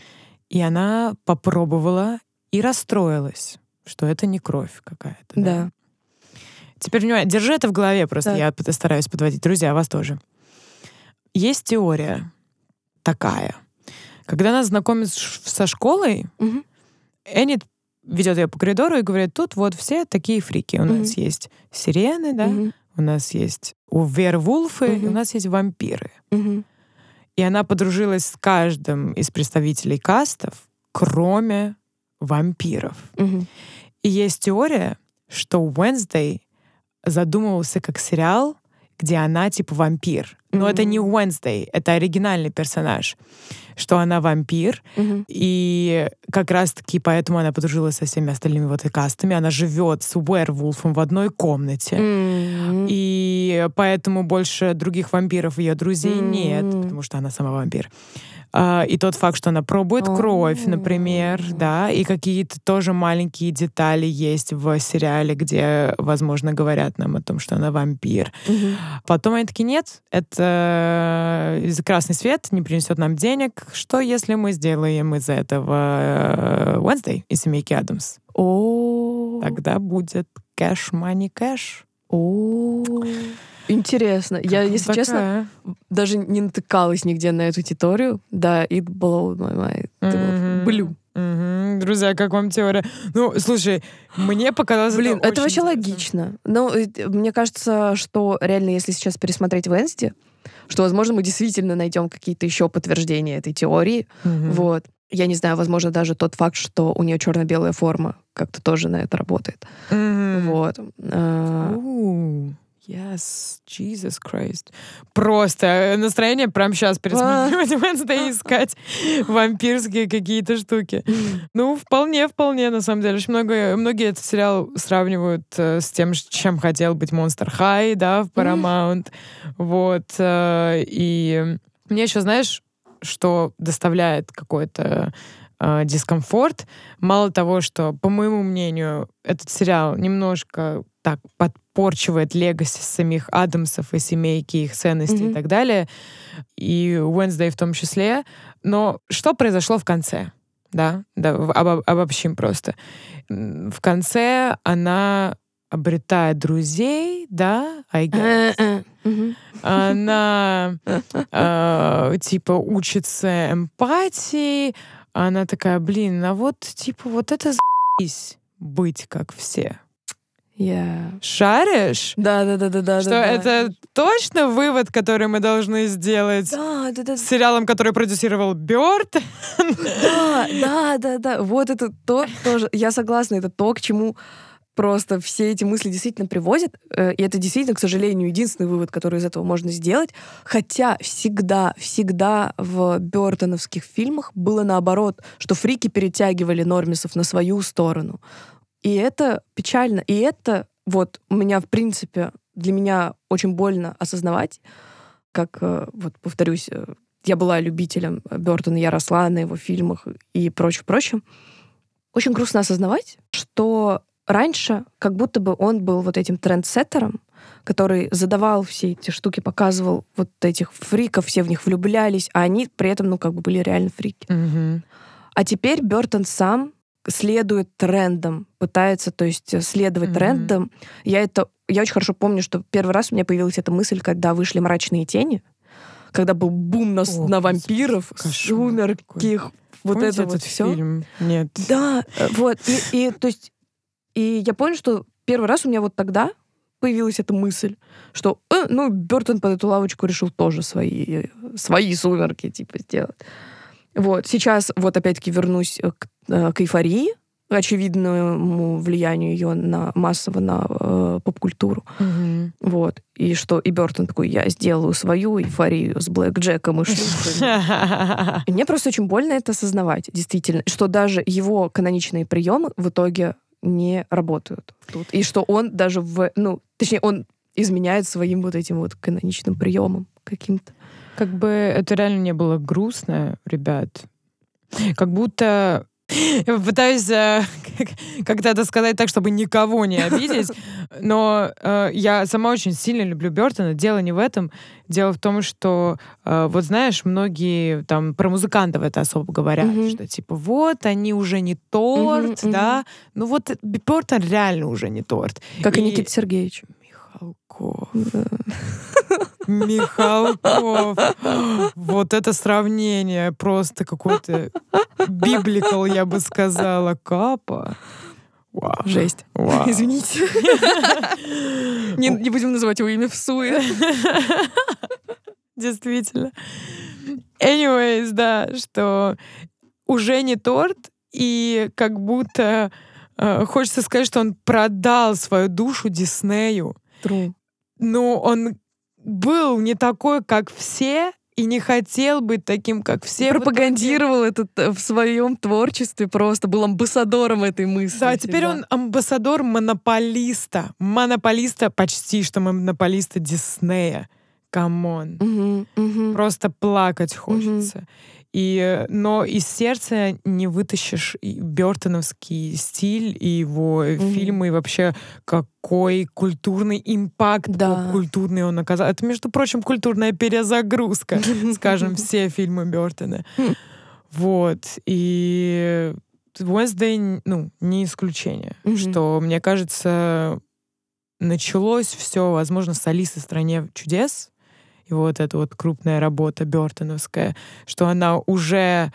и она попробовала и расстроилась, что это не кровь какая-то. Да. Теперь, внимание, держи это в голове, просто Так. я стараюсь подводить. Друзья, вас тоже. Есть теория такая. Когда она знакомится ш- со школой, Мгм. Эннет ведет ее по коридору и говорит, тут вот все такие фрики. У нас Мгм. есть сирены, да, Мгм. у нас есть у вервулфы, и у нас есть вампиры. Мгм. И она подружилась с каждым из представителей кастов, кроме вампиров. Мгм. И есть теория, что Wednesday задумывался как сериал, где она типа вампир. Но это не. Wednesday, это оригинальный персонаж. Что она вампир, Мгм. и как раз-таки поэтому она подружилась со всеми остальными вот и кастами. Она живет с Уэрвулфом в одной комнате. М. И поэтому больше других вампиров ее друзей нет, М. потому что она сама вампир. А, и тот факт, что она пробует кровь, О. например, да, и какие-то тоже маленькие детали есть в сериале, где, возможно, говорят нам о том, что она вампир. Мгм. Потом они такие, нет, это из красный свет не принесет нам денег. Что, если мы сделаем из этого э, Wednesday из семейки Адамс? О. Тогда будет кэш, money, кэш. О. Интересно. Я, если честно, даже не натыкалась нигде на эту теорию. Да, it blow my mind. Блю. Мгм. Друзья, как вам теория? Ну, слушай, мне показалось... Блин, это, очень вообще интересно. логично. Но э, мне кажется, что реально, если сейчас пересмотреть Венсти, что, возможно, мы действительно найдем какие-то еще подтверждения этой теории. Мгм. Вот. Я не знаю, возможно, даже тот факт, что у нее черно-белая форма, как-то тоже на это работает. Мгм. Вот. А, Ooh, Yes, Jesus Christ. Просто э, настроение прямо сейчас пересматривать Wednesday и искать вампирские какие-то штуки. Ну, вполне, вполне, на самом деле. Очень много, многие этот сериал сравнивают э, с тем, чем хотел быть Monster High, да, в Paramount. Вот. э, и мне еще, знаешь, что доставляет какой-то э, дискомфорт. Мало того, что, по моему мнению, этот сериал немножко так подпорчивает легаси самих Адамсов и семейки, их ценностей Мгм. и так далее, и Wednesday в том числе. Но что произошло в конце? Да, да обо- обобщим просто. В конце она обретает друзей, да, I guess. э, э, мгм. Она э, типа учится эмпатии. Она такая, блин, а вот типа вот это за***ись быть как все. Я- Шаришь? Да, да, да, да, да. Что да, да. это точно вывод, который мы должны сделать Да, да, да, с сериалом, который продюсировал Бёрд? да, да, да, да. Вот это то тоже. Я согласна, это то, к чему просто все эти мысли действительно приводят. Э, И это действительно, к сожалению, единственный вывод, который из этого можно сделать. Хотя всегда, всегда в Бертоновских фильмах было наоборот, что фрики перетягивали нормисов на свою сторону. И это печально. И это вот у меня, в принципе, для меня очень больно осознавать, как, э, вот повторюсь, э, я была любителем Бертона, я росла на его фильмах и прочее, прочее. Очень грустно осознавать, что раньше как будто бы он был вот этим трендсеттером, который задавал все эти штуки, показывал вот этих фриков, все в них влюблялись, а они при этом, ну, как бы были реально фрики. Мгм. А теперь Бертон сам следует трендам, пытается, то есть э, следовать Мгм. трендам. Я это, я очень хорошо помню, что первый раз у меня появилась эта мысль, когда вышли «Мрачные тени», когда был бум на, О, на вампиров, сумерки, какой. вот Помните это вот этот все. фильм? Нет. Да, э, вот. И, и, то есть, и я помню, что первый раз у меня вот тогда появилась эта мысль, что, э, ну, Бертон под эту лавочку решил тоже свои, свои сумерки, типа, сделать. Вот. Сейчас вот опять-таки вернусь э, к, к эйфории, очевидному влиянию ее на массово на э, поп-культуру. Мгм. Вот. И что и Бертон такой, я сделаю свою эйфорию с Блэк Джеком и шлюхами. Мне просто очень больно это осознавать, действительно, что даже его каноничные приемы в итоге не работают тут. И что он даже в... Ну, точнее, он изменяет своим вот этим вот каноничным приемом каким-то. Как бы это реально не было грустно, ребят. Как будто я пытаюсь э, как-то это сказать так, чтобы никого не обидеть, но э, я сама очень сильно люблю Бертона. Дело не в этом. Дело в том, что, э, вот знаешь, многие там про музыкантов это особо говорят, mm-hmm. что типа вот, они уже не торт, mm-hmm, да. Mm-hmm. Ну вот Бертон реально уже не торт. Как и, и Никита Сергеевич. Михалков. Михалков. Вот это сравнение просто какой-то библикал, я бы сказала. Капа. Вау. Жесть. Вау. Извините. не, не будем называть его имя в суе. Действительно. Anyways, да, что уже не торт, и как будто э, хочется сказать, что он продал свою душу Диснею. True. Ну, он был не такой, как все, и не хотел быть таким, как все. Пропагандировал это в своем творчестве просто, был амбассадором этой мысли. Да, теперь да. он амбассадор монополиста. Монополиста, почти что монополиста Диснея. Come on. Угу, угу. Просто плакать хочется. Угу. И, но из сердца не вытащишь Бертоновский стиль и его mm-hmm. фильмы, и вообще какой культурный импакт да. культурный он оказал. Это, между прочим, культурная перезагрузка, скажем, все фильмы Бертона. Хм. Вот. И Wednesday, ну, не исключение. Что, мне кажется, началось все, возможно, с Алисы в стране чудес, и вот эта вот крупная работа Бертоновская, что она уже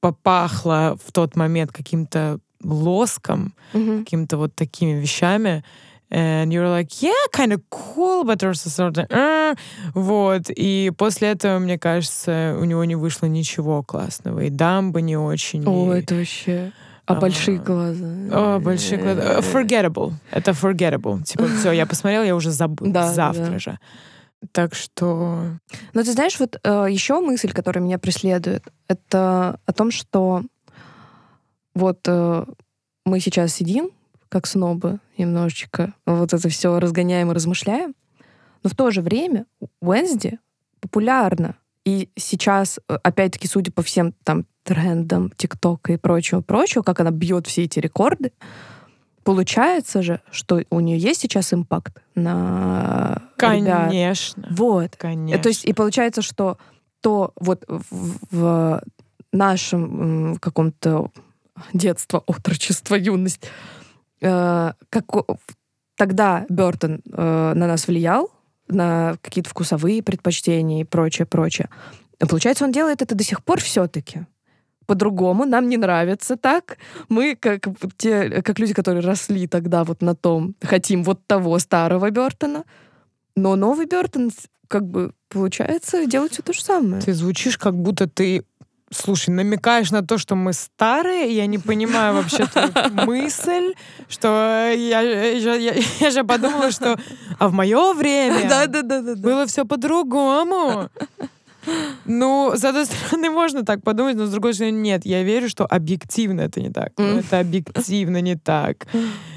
попахла в тот момент каким-то лоском, mm-hmm. каким-то вот такими вещами. And you're like, yeah, kind of cool, but also sort of, uh. вот. И после этого, мне кажется, у него не вышло ничего классного. И дамба не очень. О, и... это вообще... А, а большие глаза. О, большие глаза. Forgettable. Это forgettable. Типа, все, я посмотрела, я уже забыл. Да, Завтра да. же. Так что... Но ты знаешь, вот э, еще мысль, которая меня преследует, это о том, что вот э, мы сейчас сидим, как снобы, немножечко, вот это все разгоняем и размышляем, но в то же время Уэнсди популярна. И сейчас, э, опять-таки, судя по всем там трендам ТикТока и прочего-прочего, как она бьет все эти рекорды, Получается же, что у нее есть сейчас импакт на Конечно. Ребят. Вот. Конечно. То есть и получается, что то вот в, в нашем каком-то детство, отрочество, юность, э, как тогда Бертон э, на нас влиял, на какие-то вкусовые предпочтения и прочее, прочее. Получается, он делает это до сих пор все-таки по-другому, нам не нравится так. Мы, как те, как люди, которые росли тогда вот на том, хотим вот того старого Бертона, но новый Бертон, как бы, получается, делать все то же самое. Ты звучишь, как будто ты Слушай, намекаешь на то, что мы старые, я не понимаю вообще твою мысль, что я, я, я, я же подумала, что а в мое время да, да, да, да, было все по-другому. Ну, с одной стороны, можно так подумать, но с другой стороны, нет. Я верю, что объективно это не так. Mm. Это объективно не так.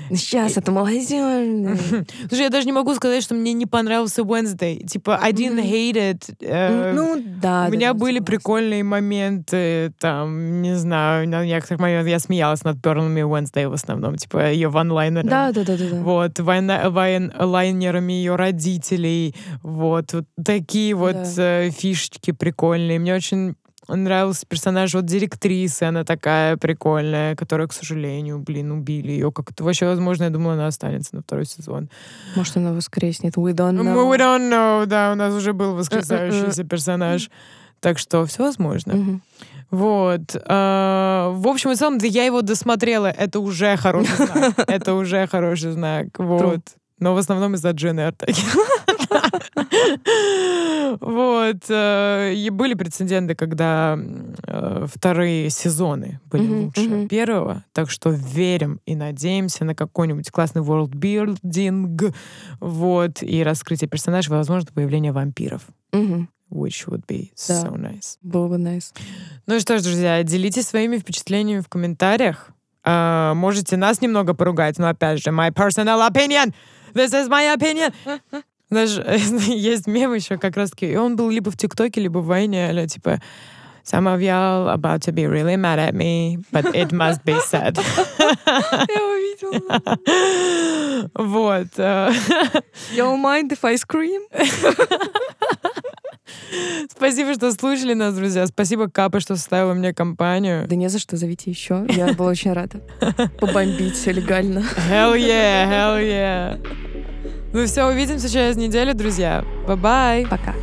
Сейчас это молодежь. Слушай, я даже не могу сказать, что мне не понравился Wednesday. Типа, I didn't hate it. Э, ну, да. У меня были прикольные моменты, там, не знаю, на некоторых моментах я смеялась над Перлами Wednesday в основном, типа, ее ванлайнерами. Да, да, да, да. Вот, ванлайнерами ее родителей. Вот, вот такие вот э, фишечки прикольные. Мне очень нравился персонаж вот директрисы, она такая прикольная, которая, к сожалению, блин, убили ее. Как это вообще возможно? Я думала, она останется на второй сезон. Может, она воскреснет. We don't know. We don't know, да, у нас уже был воскресающийся персонаж. Так что все возможно. Вот. А, в общем и целом, я его досмотрела. Это уже хороший знак. Это уже хороший знак. Вот. Но в основном из-за Дженны Артаки. Вот. Э, и были прецеденты, когда э, вторые сезоны были лучше первого. Так что верим и надеемся на какой-нибудь классный world-building. Вот. И раскрытие персонажей, возможно, появление вампиров. Which would be да. so nice. Было бы nice. Ну что ж, друзья, делитесь своими впечатлениями в комментариях. Э, можете нас немного поругать, но опять же, my personal opinion. This is my opinion. Знаешь, есть мем еще как раз таки, и он был либо в ТикТоке, либо в Войне, или типа Some of y'all about to be really mad at me, but it must be said. Я увидела. Вот. You mind if I scream? Спасибо, что слушали нас, друзья. Спасибо, Капа, что составила мне компанию. Да не за что, зовите еще. Я была очень рада побомбить все легально. Hell yeah, hell yeah. Ну все, увидимся через неделю, друзья. Bye-bye. Пока.